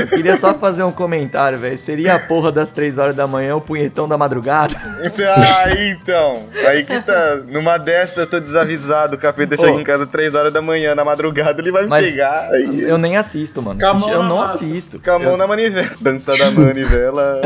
B: Queria só fazer um comentário, velho. Seria a porra das três horas da manhã o punhetão da madrugada?
D: Ah, então. Aí que tá. Numa dessa eu tô desavisado. O capeta chega em casa 3 horas da manhã, na madroada, ele vai me
B: Mas
D: pegar. Aí...
B: Eu nem assisto, mano. Eu não
C: massa.
B: assisto.
D: Com a mão na manivela. Dança da manivela.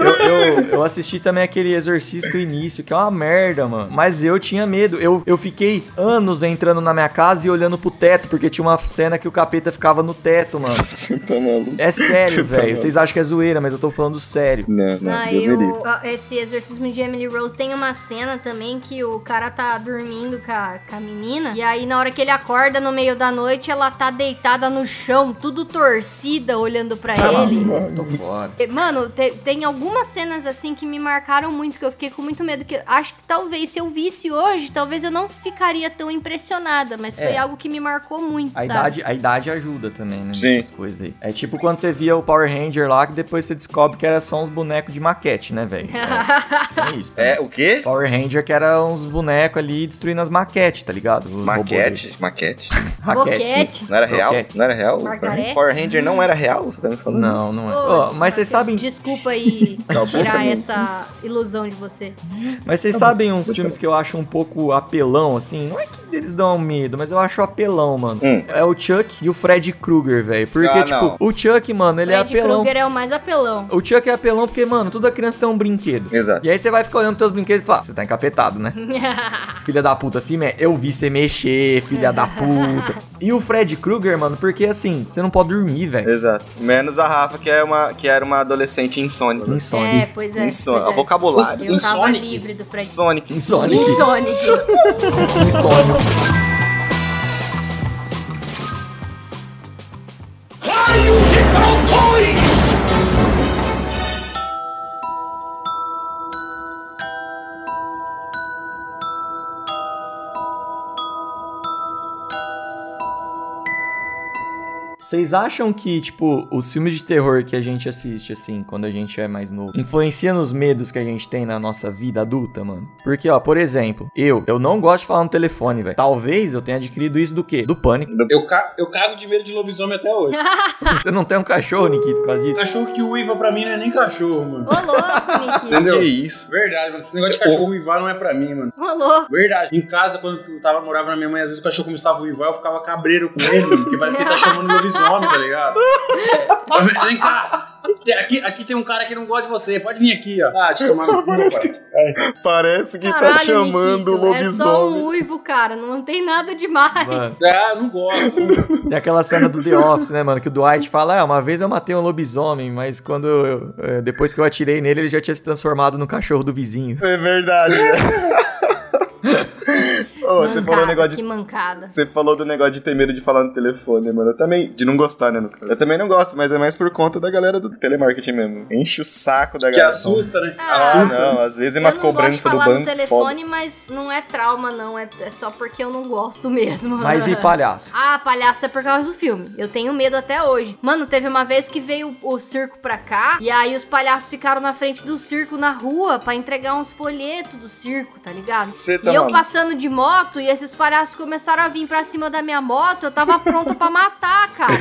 B: Eu, eu, eu assisti também aquele Exorcista início, que é uma merda, mano. Mas eu tinha medo. Eu, eu fiquei anos entrando na minha casa e olhando pro teto, porque tinha uma cena que o capeta ficava no teto, mano.
D: Você tá maluco?
B: É sério,
D: tá
B: velho. Vocês acham que é zoeira, mas eu tô falando sério.
D: Não, não,
E: Ah,
D: Deus me livre.
E: eu, esse exorcismo de Emily Rose tem uma cena também que o cara tá dormindo com a, com a menina. E aí, na hora que ele acorda no meio da noite, ela tá deitada no chão, tudo torcida, olhando pra ele.
B: Tô fora.
E: E, Mano, te- tem algumas cenas assim que me marcaram muito, que eu fiquei com muito medo. Que eu acho que talvez se eu visse hoje, talvez eu não ficaria tão impressionada. Mas foi
B: É.
E: algo que me marcou muito,
B: A
E: sabe?
B: idade, a idade ajuda também, né?
D: Sim.
B: Nessas coisas aí. É tipo quando você via o Power Ranger lá, que depois você descobre que era só uns bonecos de maquete, né, velho? É, é isso. tá?
D: É, o quê?
B: Power Ranger que era uns bonecos ali destruindo as maquetes, tá ligado? Os
D: Maquete? Maquete?
B: Raquete.
E: Boquete.
D: Não era real?
B: Roquete.
D: Não era real?
E: Margaré?
D: Power Ranger não era real? Você tá me falando
B: Não,
D: isso?
B: não é. Ó, mas vocês sabem,
E: Desculpa aí
D: Tá
E: tirar essa ilusão de você.
B: mas vocês sabem uns filmes que eu acho um pouco apelão, assim. Não é que eles dão medo, mas eu acho apelão, mano.
D: Hum.
B: É o Chuck e o Fred Krueger, velho. Porque,
D: Ah,
B: tipo,
D: não.
B: o Chuck, mano, ele é
E: Fred
B: apelão.
E: Krueger é o mais apelão.
B: O Chuck é apelão porque, mano, toda criança tem um brinquedo.
D: Exato.
B: E aí você vai ficar olhando teus brinquedos e fala, você tá encapetado, né? filha da puta, assim, me- eu vi você mexer, filha da puta. E o Fred Krueger, mano, porque assim, você não pode dormir, velho.
D: Exato. Menos a Rafa, que, é uma, que era uma adolescente insônia.
B: Insônia.
E: É, pois é.
D: Insônia.
E: pois é.
D: Vocabulário.
E: Eu tava
C: Insonic.
E: livre do Fred.
D: Sonic.
B: Insônia.
E: Insonic.
B: Insônia. Vocês acham que, tipo, os filmes de terror que a gente assiste, assim, quando a gente é mais novo, influencia nos medos que a gente tem na nossa vida adulta, mano? Porque, ó, por exemplo, eu, eu não gosto de falar no telefone, velho. Talvez eu tenha adquirido isso do quê? Do pânico.
C: Eu, ca eu cago de medo de lobisomem até hoje.
B: Você não tem um cachorro, Nikito, por causa disso?
C: cachorro que uiva pra mim não é nem cachorro, mano.
E: Ô louco, Nikito.
C: Entendeu?
D: Que isso?
C: Verdade, mano. Esse negócio de cachorro uivar não é pra mim, mano.
E: Ô louco.
C: Verdade. Em casa, quando eu tava, morava na minha mãe, às vezes o cachorro começava a uivar, eu ficava cabreiro com ele, mano, porque parece que ele tá chamando lobisomem, tá ligado? É. Vem- cá. Aqui, aqui tem um cara que não gosta de você. Pode vir aqui, ó. Ah, te tomar no cu, pai.
D: Parece que tá
E: Caralho,
D: chamando o
E: Nikito, É só um
D: lobisomem.
E: uivo, cara. Não tem nada demais.
B: Mano,
C: Ah, eu não gosto.
B: tem aquela cena do The Office, né, mano? Que o Dwight fala, ah, uma vez eu matei um lobisomem, mas quando eu, é, depois que eu atirei nele, ele já tinha se transformado no cachorro do vizinho.
D: É verdade, né? Ô, você falou
E: Mancada,
D: um negócio de.
E: que mancada.
D: Você falou do negócio de ter medo de falar no telefone, mano. Eu também. De não gostar, né? Eu também não gosto, mas é mais por conta da galera do telemarketing mesmo. Enche o saco da
C: Que
D: galera.
C: assusta, né?
E: Ah,
D: Ah,
C: assusta.
D: não. Às vezes é
E: Eu
D: umas
E: não gosto de
D: cobranças do
E: falar
D: banco.
E: no telefone, mas não é trauma, não. É, é só porque eu não gosto mesmo.
B: Mas e palhaço?
E: Ah, palhaço é por causa do filme. Eu tenho medo até hoje. Mano, teve uma vez que veio o circo pra cá e aí os palhaços ficaram na frente do circo na rua pra entregar uns folhetos do circo, tá ligado?
D: Você tá
E: e eu passando de moto e esses palhaços começaram a vir pra cima da minha moto, eu tava pronta pra matar, cara.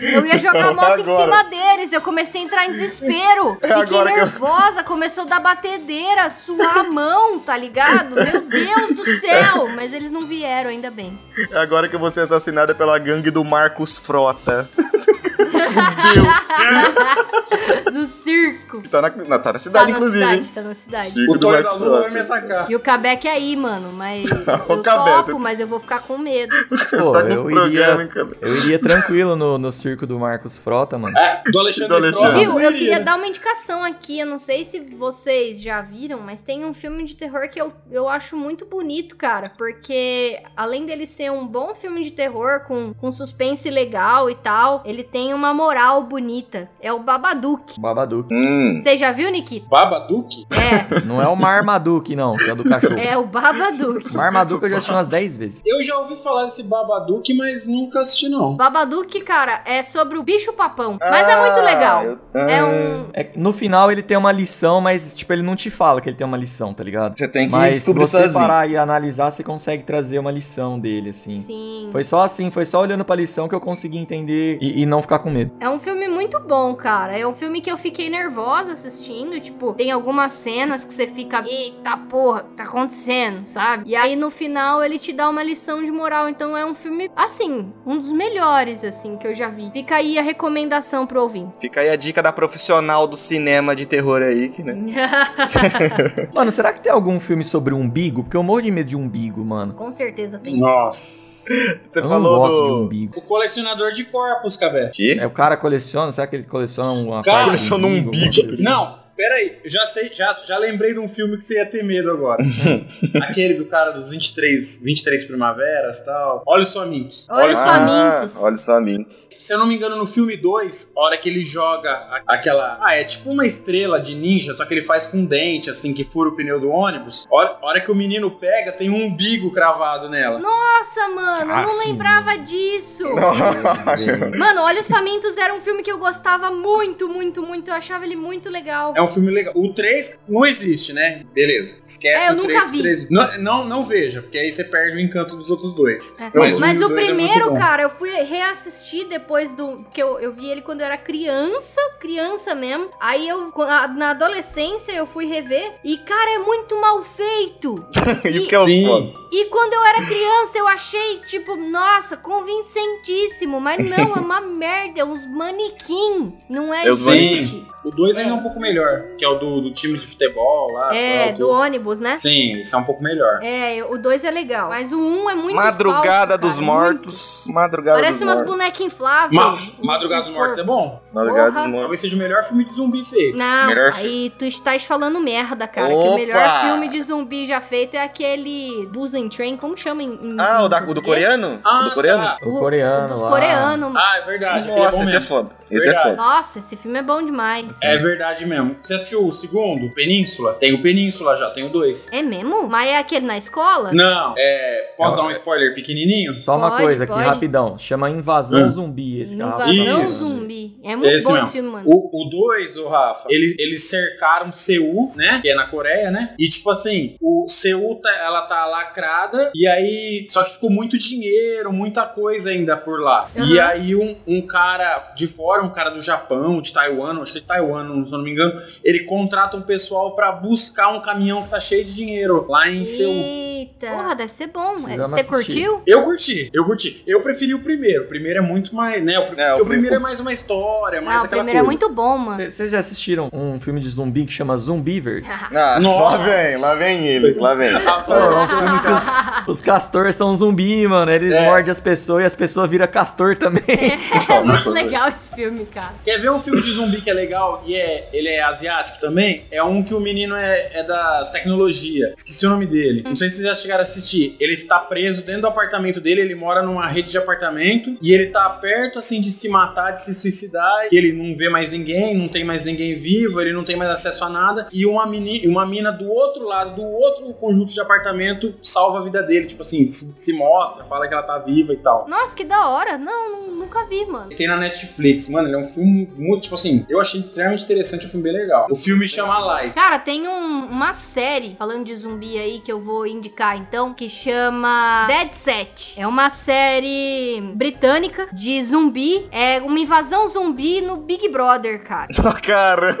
E: Eu ia jogar a moto em
D: Agora.
E: cima deles, eu comecei a entrar em desespero.
D: É
E: Fiquei
D: que eu-
E: nervosa, começou a dar batedeira, suar a mão, tá ligado? Meu Deus do céu! Mas eles não vieram, ainda bem.
D: É agora que eu vou ser assassinada pela gangue do Marcos Frota.
E: Do circo.
D: Tá na, na- tá na
E: Tá
D: cidade,
E: na
D: inclusive,
E: cidade,
D: hein?
E: tá na cidade.
D: Circo
C: O
D: do
C: Lua vai me atacar.
E: E o Kabeck aí, mano, mas eu
D: Kabeck,
E: topo,
D: você-
E: mas eu vou ficar com medo.
D: Você
B: Pô,
D: tá com
B: eu
D: programas,
B: iria,
D: hein,
B: eu iria tranquilo no, no circo do Marcos Frota, mano.
C: É, do Alexandre,
D: Do Alexandre.
C: Frota,
E: Viu? Eu queria dar uma indicação aqui. Eu não sei se vocês já viram, mas tem um filme de terror que eu, eu acho muito bonito, cara. Porque além dele ser um bom filme de terror com, com suspense legal e tal, ele tem uma moral bonita. É o Babadook.
B: Babadook.
D: Hum.
E: Você já viu, Nikita?
C: Babadook?
E: É,
B: Não é o Marmaduke, não, que é o do cachorro.
E: é o Babadook.
B: Marmaduke eu já assisti umas 10 vezes.
C: Eu já ouvi falar desse Babadook, mas nunca assisti, não.
E: Babadook, cara, é sobre o bicho papão. Mas é muito
D: Ah,
E: legal.
D: eu-
E: É
D: ah.
E: um.
B: É no final ele tem uma lição, mas, tipo, ele não te fala que ele tem uma lição, tá ligado?
D: Você tem que
B: Mas se
D: descobrir
B: você
D: sozinho.
B: parar e analisar, você consegue trazer uma lição dele, assim.
E: Sim.
B: Foi só assim, foi só olhando pra lição que eu consegui entender e, e não ficar com medo.
E: É um filme muito bom, cara. É um filme que eu fiquei nervosa assistindo. Tipo, tem algumas cenas que você fica, eita porra, tá acontecendo, sabe? E aí no final ele te dá uma lição de moral. Então é um filme, assim, um dos melhores, assim, que eu já vi. Fica aí a recomendação pro ouvinte.
D: Fica aí a dica da profissional do cinema de terror aí, que, né?
B: Mano, será que tem algum filme sobre umbigo? Porque eu morro de medo de umbigo, mano.
E: Com certeza tem.
C: Nossa.
D: Você
B: eu não
D: falou
B: gosto de
D: do...
B: umbigo.
C: O colecionador de corpos, Cabé.
D: Quê?
B: É, o cara coleciona, será que ele coleciona uma
C: Cara,
B: parte do
D: coleciona um
B: umbigo, assim?
C: Não, peraí. Eu já sei, já, já lembrei de um filme que você ia ter medo agora. Aquele do cara dos 23, 23 primaveras e tal. Olhos famintos.
E: Olhos
C: Olhos
E: famintos.
D: Ah, olhos famintos.
C: Se eu não me engano, no filme 2, a hora que ele joga aquela. Ah, é tipo uma estrela de ninja, só que ele faz com um dente, assim, que fura o pneu do ônibus. A hora, a hora que o menino pega, tem um umbigo cravado nela.
E: Nossa, mano, eu não lembrava disso. Mano, Olhos Famintos era um filme que eu gostava muito, muito, muito. Eu achava ele muito legal.
C: É um filme legal. O 3 não existe, né? Beleza. Esquece
E: É, eu
C: o
E: nunca
C: 3.
E: vi.
C: 3. Não, não, não veja, porque aí você perde o encanto dos outros dois.
E: É.
C: Mas,
E: Mas
C: e
E: o
C: é
E: primeiro,
C: bom.
E: cara, eu fui reassistir depois do. Porque eu, eu vi ele quando eu era criança, criança mesmo. Aí eu, na adolescência, eu fui rever. E, cara, é muito mal feito.
D: Isso que é o
C: Sim.
D: foda.
E: E quando eu era criança, eu achei, tipo, nossa, convincentíssimo. Mas não, é uma merda. É uns manequim. Não é
D: É os
E: gente.
C: O 2 ainda é um pouco melhor, que é o do, do time de futebol lá.
E: É,
C: tal,
E: do ônibus, né?
C: Sim, isso é um pouco melhor.
E: É, o 2 é legal. Mas o 1 um é muito
D: Madrugada
E: falso,
D: dos
E: cara,
D: Mortos. Madrugada
E: Parece
D: dos
E: umas bonecas infláveis.
C: Ma Madrugada dos Mortos é bom.
D: Madrugada
E: Porra.
D: dos Mortos.
C: Talvez seja o melhor filme de zumbi feito.
E: Não,
D: Melhor
E: aí tu estás falando merda, cara. Que
D: Opa!
E: o melhor filme de zumbi já feito é aquele Busan Train, como chama em, em
D: Ah, o, da, o do coreano?
C: Ah,
D: o do coreano?
C: tá.
B: O coreano
E: dos
B: lá.
E: coreanos.
C: Ah, é verdade.
D: Nossa,
C: bom
D: esse é
C: mesmo.
D: foda. Esse é
C: Verdade.
D: foda.
E: Nossa, esse filme é bom demais.
C: É verdade mesmo. Você assistiu o segundo, Península? Tem o Península já, tem o dois.
E: É mesmo? Mas é aquele na escola?
C: Não, é. Posso
B: Não,
C: dar um spoiler pequenininho?
B: Só uma
E: Pode,
B: coisa aqui,
E: pode.
B: rapidão. Chama Invasão
C: Hum.
B: Zumbi esse cara.
E: Invasão
C: Isso.
E: zumbi. É muito
C: Esse
E: bom
C: mesmo.
E: esse filme, mano.
C: O 2, o Rafa, eles, eles cercaram Seul, né? Que é na Coreia, né? E tipo assim, o Seul, tá- ela tá lacrada, e aí. Só que ficou muito dinheiro, muita coisa ainda por lá. E
E: Aham.
C: aí, um, um cara de fora, um cara do Japão, de Taiwan, acho que é de Taiwan, se eu não me engano, ele contrata um pessoal pra buscar um caminhão que tá cheio de dinheiro lá em Seul.
E: Eita. Porra, deve ser bom.
B: Precisamos
E: Você
B: assistir.
E: curtiu?
C: Eu curti, eu curti. Eu preferi o primeiro. O primeiro é muito mais, né? O,
D: É, o
C: porque o primeiro
D: prim-
C: é mais uma história, mais
E: Não, o
C: aquela
E: primeiro é
C: coisa.
E: muito bom, mano.
B: Vocês já assistiram um filme de zumbi que chama Zumbiver?
D: Ah, lá vem, lá vem ele, lá vem.
C: Ah,
B: é os, os castores são zumbi, mano. Eles
C: É.
B: mordem as pessoas e as pessoas viram castor também.
E: É muito legal esse filme, cara.
C: Quer ver um filme de zumbi que é legal e é, ele é asiático também? É um que o menino é, é das tecnologia. Esqueci o nome dele. Não sei se vocês já chegaram a assistir. Ele tá preso dentro do apartamento dele, ele mora numa rede de apartamento e ele tá perto assim de se matar, de se suicidar. E ele não vê mais ninguém, não tem mais ninguém vivo, ele não tem mais acesso a nada. E uma, meni, uma mina do outro lado, do outro conjunto de apartamento, salva a vida dele. Tipo assim, se, se mostra, fala que ela tá viva e tal.
E: Nossa, que da hora. Não, nu- nunca vi, mano.
C: Tem na Netflix, mano, ele é um filme muito, tipo assim, eu achei extremamente interessante, um filme bem legal. O filme chama Life.
E: Cara, tem um- uma série, falando de zumbi aí, que eu vou indicar então, que chama Dead Set. É uma série britânica de zumbi. É uma invasão zumbi no Big Brother, cara.
D: Caramba.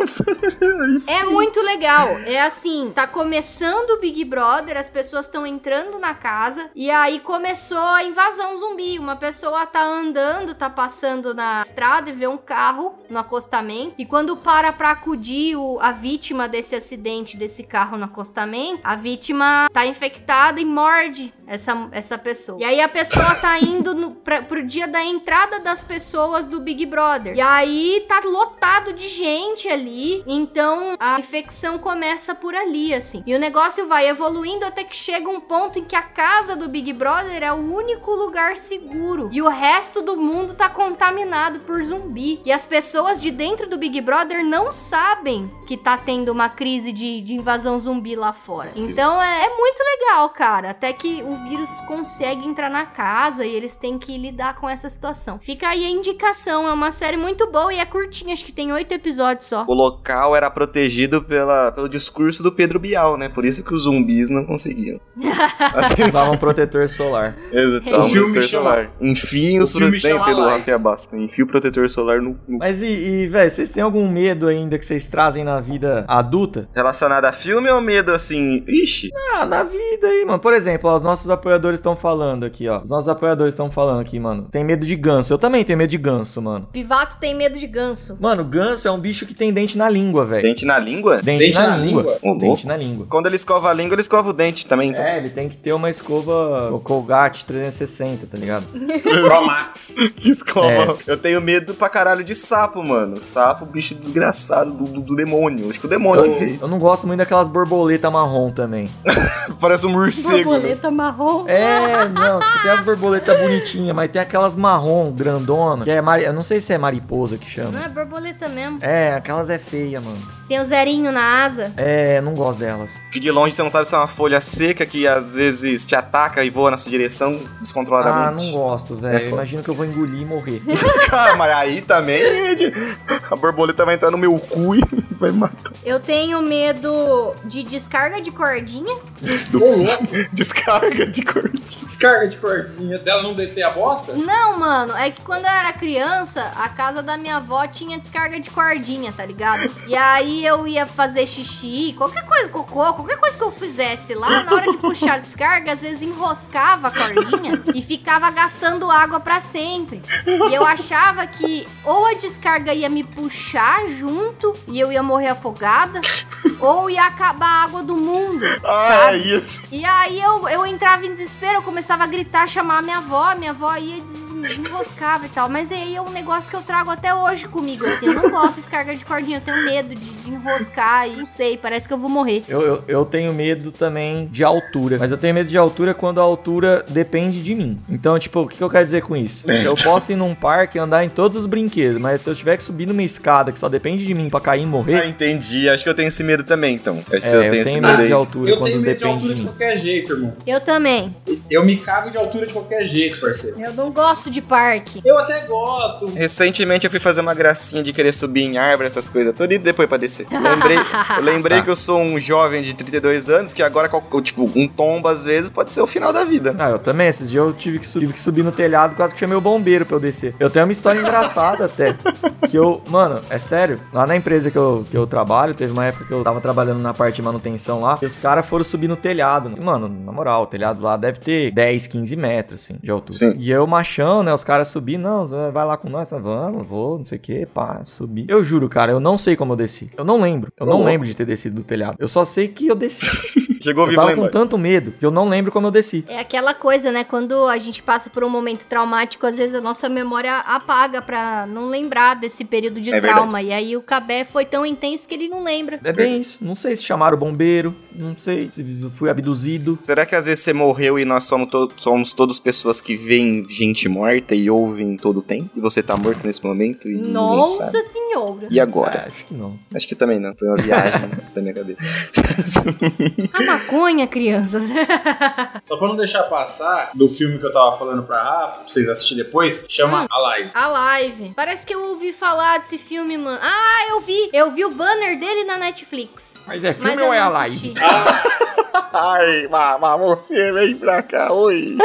E: É muito legal. É assim, tá começando o Big Brother, as pessoas estão entrando na casa e aí começou a invasão zumbi. Uma pessoa tá andando, tá passando na estrada e vê um carro no acostamento e quando para pra acudir o- a vítima desse acidente desse carro no acostamento, a vítima tá infectada e morde essa, essa pessoa. E aí a pessoa tá indo no, pra, pro dia da entrada das pessoas do Big Brother. E aí tá lotado de gente ali. Então a infecção começa por ali, assim. E o negócio vai evoluindo até que chega um ponto em que a casa do Big Brother é o único lugar seguro. E o resto do mundo tá contaminado por zumbi. E as pessoas de dentro do Big Brother não sabem que tá tendo uma crise de, de invasão zumbi lá fora. Então é, é muito legal, cara. Até que o vírus consegue entrar na casa e eles têm que lidar com essa situação. Fica aí a indicação. É uma série muito boa e é curtinha. Acho que tem oito episódios só.
D: O local era protegido pela, pelo discurso do Pedro Bial, né? Por isso que os zumbis não conseguiam.
B: Usavam um protetor solar.
D: Exato,
E: O
D: um protetor solar. Enfim,
C: o
D: os Pelo. Rafael Basta. Enfia o protetor solar no, no-
B: Mas e, e velho, vocês têm algum medo ainda que vocês trazem na vida adulta?
D: Relacionado a filme ou medo assim? Ixi.
B: Ah, na vida aí, mano. Por exemplo, ó, os nossos apoiadores estão falando aqui, ó. Os nossos apoiadores estão falando aqui, mano. Tem medo de ganso. Eu também tenho medo de ganso, mano.
E: Pivato tem medo de ganso.
B: Mano, ganso é um bicho que tem dente na língua, velho.
D: Dente na língua?
B: Dente,
C: Dente
B: na,
C: na
B: língua.
C: língua?
D: Ô,
B: Dente
D: louco.
B: na língua.
D: Quando ele escova a língua, ele escova o dente também. Então.
B: É, ele tem que ter uma escova o Colgate 360, tá ligado?
C: Pro Max.
D: Que escova.
B: É.
D: Eu tenho medo pra caralho de sapo, mano. Sapo, bicho desgraçado do, do, do demônio. Acho que o demônio que
B: Eu,
D: fez.
B: eu não gosto muito daquelas borboletas marrom também.
D: Parece um morcego. né?
E: Borboleta marrom.
B: É, não, tem as borboletas bonitinhas, mas tem aquelas marrom grandona, que é mari... eu não sei se é mariposa que
E: Não
B: chama.
E: é borboleta mesmo.
B: É, aquelas é feia, mano.
E: Tem o zerinho na asa.
B: É, não gosto delas.
D: Que de longe você não sabe se é uma folha seca que às vezes te ataca e voa na sua direção
B: Ah,
D: descontroladamente.
B: não gosto,
D: É
B: velho.
D: foda.
B: Imagino que eu vou engolir e morrer.
D: Cara, mas aí também é a borboleta vai entrar no meu cu e vai matar.
E: Eu tenho medo de descarga de cordinha.
C: Louco.
D: Descarga de cor.
C: Descarga de cordinha dela não descer a bosta?
E: Não, mano, é que quando eu era criança, a casa da minha avó tinha descarga de cordinha, tá ligado? E aí eu ia fazer xixi, qualquer coisa, cocô, qualquer coisa que eu fizesse lá, na hora de puxar a descarga, às vezes enroscava a cordinha e ficava gastando água pra sempre. E eu achava que ou a descarga ia me puxar junto e eu ia morrer afogada, ou ia acabar a água do mundo.
D: Ah,
E: sabe?
D: isso.
E: E aí eu, eu entrava em desespero, eu começava a gritar, chamar a minha avó, minha avó ia des- enroscava e tal. Mas aí é um negócio que eu trago até hoje comigo, assim. Eu não gosto de descarga de cordinha, eu tenho medo de, de enroscar e não sei, parece que eu vou morrer.
B: Eu, eu, eu tenho medo também de altura. Mas eu tenho medo de altura quando a altura depende de mim. Então, tipo, o que, que eu quero dizer com isso? Eu posso ir num parque e andar em todos os brinquedos, mas se eu tiver que subir numa escada que só depende de mim pra cair e
D: Ah,
B: morrer,
D: entendi. Acho que eu tenho esse medo também, então. Acho que
B: é, eu tenho,
D: esse
B: medo
D: aí.
B: de altura
C: Eu
B: quando
C: tenho medo de altura
B: de
C: de
B: mim.
C: qualquer jeito, irmão.
E: Eu também.
C: Eu me cago de altura de qualquer jeito, parceiro.
E: Eu não gosto de parque.
C: Eu até gosto.
D: Recentemente eu fui fazer uma gracinha de querer subir em árvore, essas coisas todas, e depois pra descer. Eu lembrei, eu lembrei
B: Tá.
D: que eu sou um jovem de 32 anos, que agora, tipo, um tombo às vezes pode ser o final da vida.
B: Ah, eu também. Esses dias eu tive que, su- tive que subir no telhado, quase que chamei o bombeiro pra eu descer. Eu tenho uma história engraçada até. Que eu, mano, é sério. Lá na empresa que eu, que eu trabalho, teve uma época que eu tava trabalhando na parte de manutenção lá, e os caras foram subir no telhado. E, mano, na moral, o telhado lá deve ter 10, 15 metros, assim, de altura.
D: Sim.
B: E eu, machão, né? Os caras subiram, não, vai lá com nós. Vamos, vou, não sei o que, pá, subi. Eu juro, cara, eu não sei como eu desci. Eu não lembro. Eu não lembro de ter descido do telhado. Eu só sei que eu desci.
D: Chegou
B: Eu
D: vivo
B: tava
D: lá
B: com tanto medo que eu não lembro como eu desci.
E: É aquela coisa, né? Quando a gente passa por um momento traumático, às vezes a nossa memória apaga pra não lembrar desse período de
D: É
E: trauma. E aí o Cabé foi tão intenso que ele não lembra.
B: É bem isso. Não sei se chamaram o bombeiro, não sei se fui abduzido.
D: Será que às vezes você morreu e nós somos, to- somos todos pessoas que veem gente morta e ouvem todo o tempo? E você tá morto nesse momento e ninguém
E: Nossa
D: sabe?
E: senhora.
D: E agora?
B: Ah, acho que não.
D: Acho que também não, tem uma viagem da minha cabeça.
E: A maconha, crianças.
C: Só pra não deixar passar do filme que eu tava falando pra Rafa, pra vocês assistirem depois, chama
E: Hum.
C: A Live.
E: A live. Parece que eu ouvi falar desse filme, mano. Ah, eu vi. Eu vi o banner dele na Netflix.
B: Mas é
E: Mas
B: filme
E: eu
B: ou é a live?
D: Ai, você vem pra cá, oi.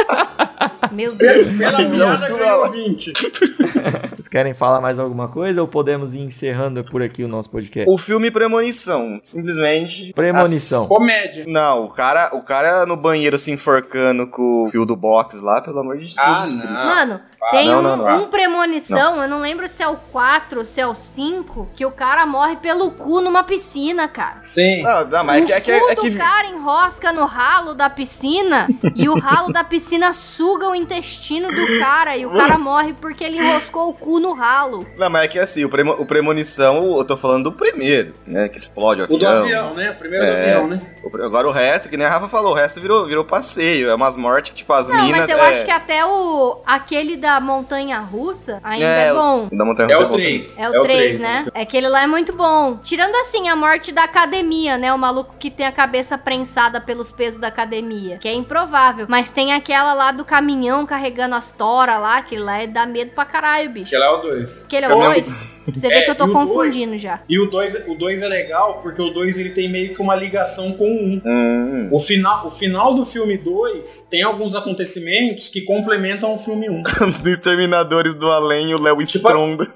E: Meu Deus.
C: Pela piada 20.
B: Vocês querem falar mais alguma coisa ou podemos ir encerrando por aqui o nosso podcast?
D: O filme Premonição, simplesmente...
B: Premonição.
D: as-
C: Comédia.
D: Não, o cara, o cara no banheiro se enforcando com o fio do box lá, pelo amor de
C: Ah,
D: Jesus
C: não.
D: Cristo.
E: Mano, tem
D: não,
E: um,
D: não, não.
E: um premonição, eu não lembro se é o 4 ou se é o 5, que o cara morre pelo cu numa piscina, cara.
C: Sim.
D: Não, não, mas é que, é que,
E: o cu
D: é que
E: do cara enrosca no ralo da piscina e o ralo da piscina suga o intestino do cara e o cara morre porque ele enroscou o cu no ralo.
D: Não, mas é que assim, o, premo, o Premonição, eu tô falando do primeiro, né? Que explode o
C: O do
D: avião.
C: avião, né? O primeiro do
D: É.
C: avião, né?
D: O pre- Agora o resto, que nem a Rafa falou, o resto virou, virou passeio. É umas mortes que, tipo, as
E: Não,
D: minas.
E: mas eu
D: é,
E: acho que até o aquele da montanha russa ainda é,
D: É, o-
E: bom.
D: Da montanha
C: É
D: russa
C: o 3.
E: É o 3, né? É aquele lá é muito bom. Tirando assim a morte da academia, né? O maluco que tem a cabeça prensada pelos pesos da academia. Que é improvável. Mas tem aquela lá do caminhão carregando as toras lá, que lá é dá medo pra caralho, bicho.
C: Que lá é o 2.
E: Aquele é o
D: Caminhão-
E: 2? Você vê
C: É,
E: que eu tô confundindo
C: dois?
E: já.
C: E o 2 o dois é legal porque o 2 ele tem meio que uma ligação com o 1. Um.
D: Hum.
C: O final, o final do filme 2 tem alguns acontecimentos que complementam o filme 1. Um.
D: Dos Exterminadores do Além, o Léo
C: Tipo,
D: Stronda.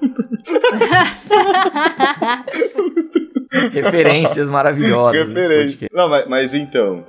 B: Referências maravilosas. nesse
D: Referência.
B: podcast.
D: Não, mas, mas então.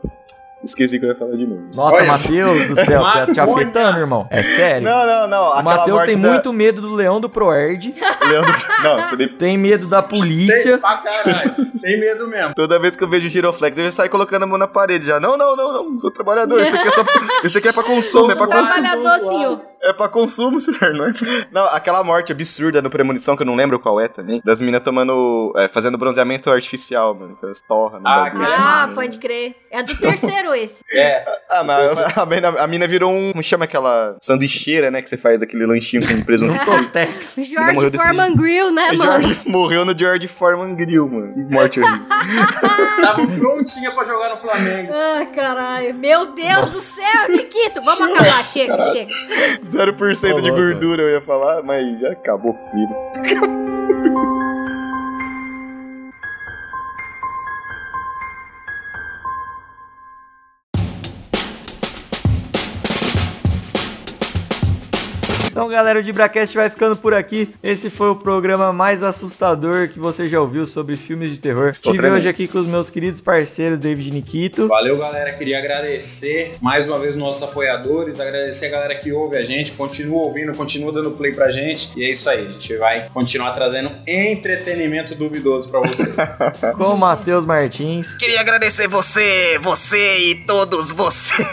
D: Esqueci que eu ia falar de novo.
B: Nossa,
C: Olha.
B: Matheus do céu, tá te afetando, irmão. É sério.
D: Não, não, não.
B: o Matheus tem
D: da...
B: muito medo do leão do Proerd,
D: Leandro... Não, você nem...
B: tem medo da polícia.
C: Tem, pra caralho. Tem medo mesmo.
D: Toda vez que eu vejo giroflex, eu já saio colocando a mão na parede já. Não, não, não, não. Sou trabalhador. Isso aqui é, só... Isso aqui é pra consumo, é pra consumo.
E: Trabalhador, senhor.
D: É pra consumo, senhor, não é? Não, aquela morte absurda no Premonição, que eu não lembro qual é também, das minas tomando. é, fazendo bronzeamento artificial, mano. Que elas torram no
C: Ah,
D: bagulho.
E: Ah,
C: massa.
E: pode crer. É do terceiro esse.
C: É.
D: Ah, mas a, mina, a mina virou um. Como chama aquela sanduicheira, né? Que você faz aquele lanchinho com presunto.
B: Tostex.
E: George Foreman Grill, né, mano?
D: George, morreu no George Foreman Grill, mano. Que morte horrível.
C: Tava prontinha pra jogar no Flamengo.
E: Ah, caralho. Meu Deus do céu, Nikito. Vamos acabar. Chega, chega.
D: 0% de gordura eu ia falar, mas já acabou comigo.
B: Então, galera, o DibraCast vai ficando por aqui. Esse foi o programa mais assustador que você já ouviu sobre filmes de terror.
D: Estou
B: Estive hoje aqui com os meus queridos parceiros David e Nikito.
C: Valeu, galera. Queria agradecer mais uma vez nossos apoiadores, agradecer a galera que ouve a gente, continua ouvindo, continua dando play pra gente. E é isso aí, a gente vai continuar trazendo entretenimento duvidoso pra vocês.
B: com o Matheus Martins.
D: Queria agradecer você, você e todos vocês.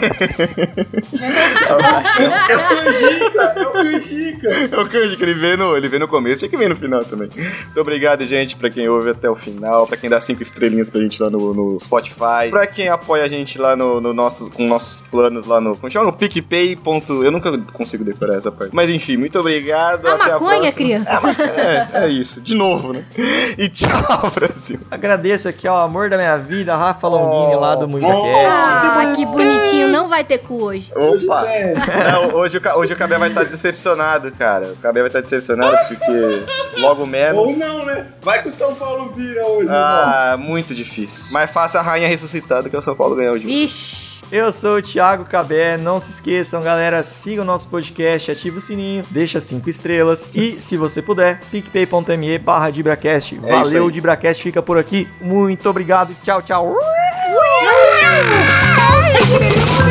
C: eu fingi, cara, eu fingi. Canjica.
D: É o Kanji que ele vê no, ele vê no começo e que vem no final também. Muito obrigado, gente, pra quem ouve até o final, pra quem dá cinco estrelinhas pra gente lá no, no Spotify, pra quem apoia a gente lá no, no nosso, com nossos planos lá no. Como chama? No PicPay. Ponto, eu nunca consigo decorar essa parte. Mas enfim, muito obrigado.
E: A
D: até
E: maconha,
D: a próxima.
E: crianças.
D: É, é, é isso. De novo, né? E tchau, Brasil.
B: Agradeço aqui ao amor da minha vida, Rafa Longini, lá do MuidaCast.
E: Ah, que bonitinho. Não vai ter cu hoje.
D: Opa! Não, hoje, o, hoje o Cabé vai estar decepcionado, cara. O Cabé vai estar decepcionado porque logo menos.
C: Ou não, né? Vai que o São Paulo vira hoje.
D: Ah, muito difícil. Mais fácil a rainha ressuscitada que é o São Paulo ganhar o jogo.
E: Vixe.
B: Eu sou o Thiago Cabé, não se esqueçam, galera, siga o nosso podcast, ativa o sininho, deixa cinco estrelas e, se você puder, picpay.me barra Dibracast.
D: É
B: Valeu,
D: aí.
B: Dibracast fica por aqui. Muito obrigado, tchau, tchau.
E: Ai, que delícia.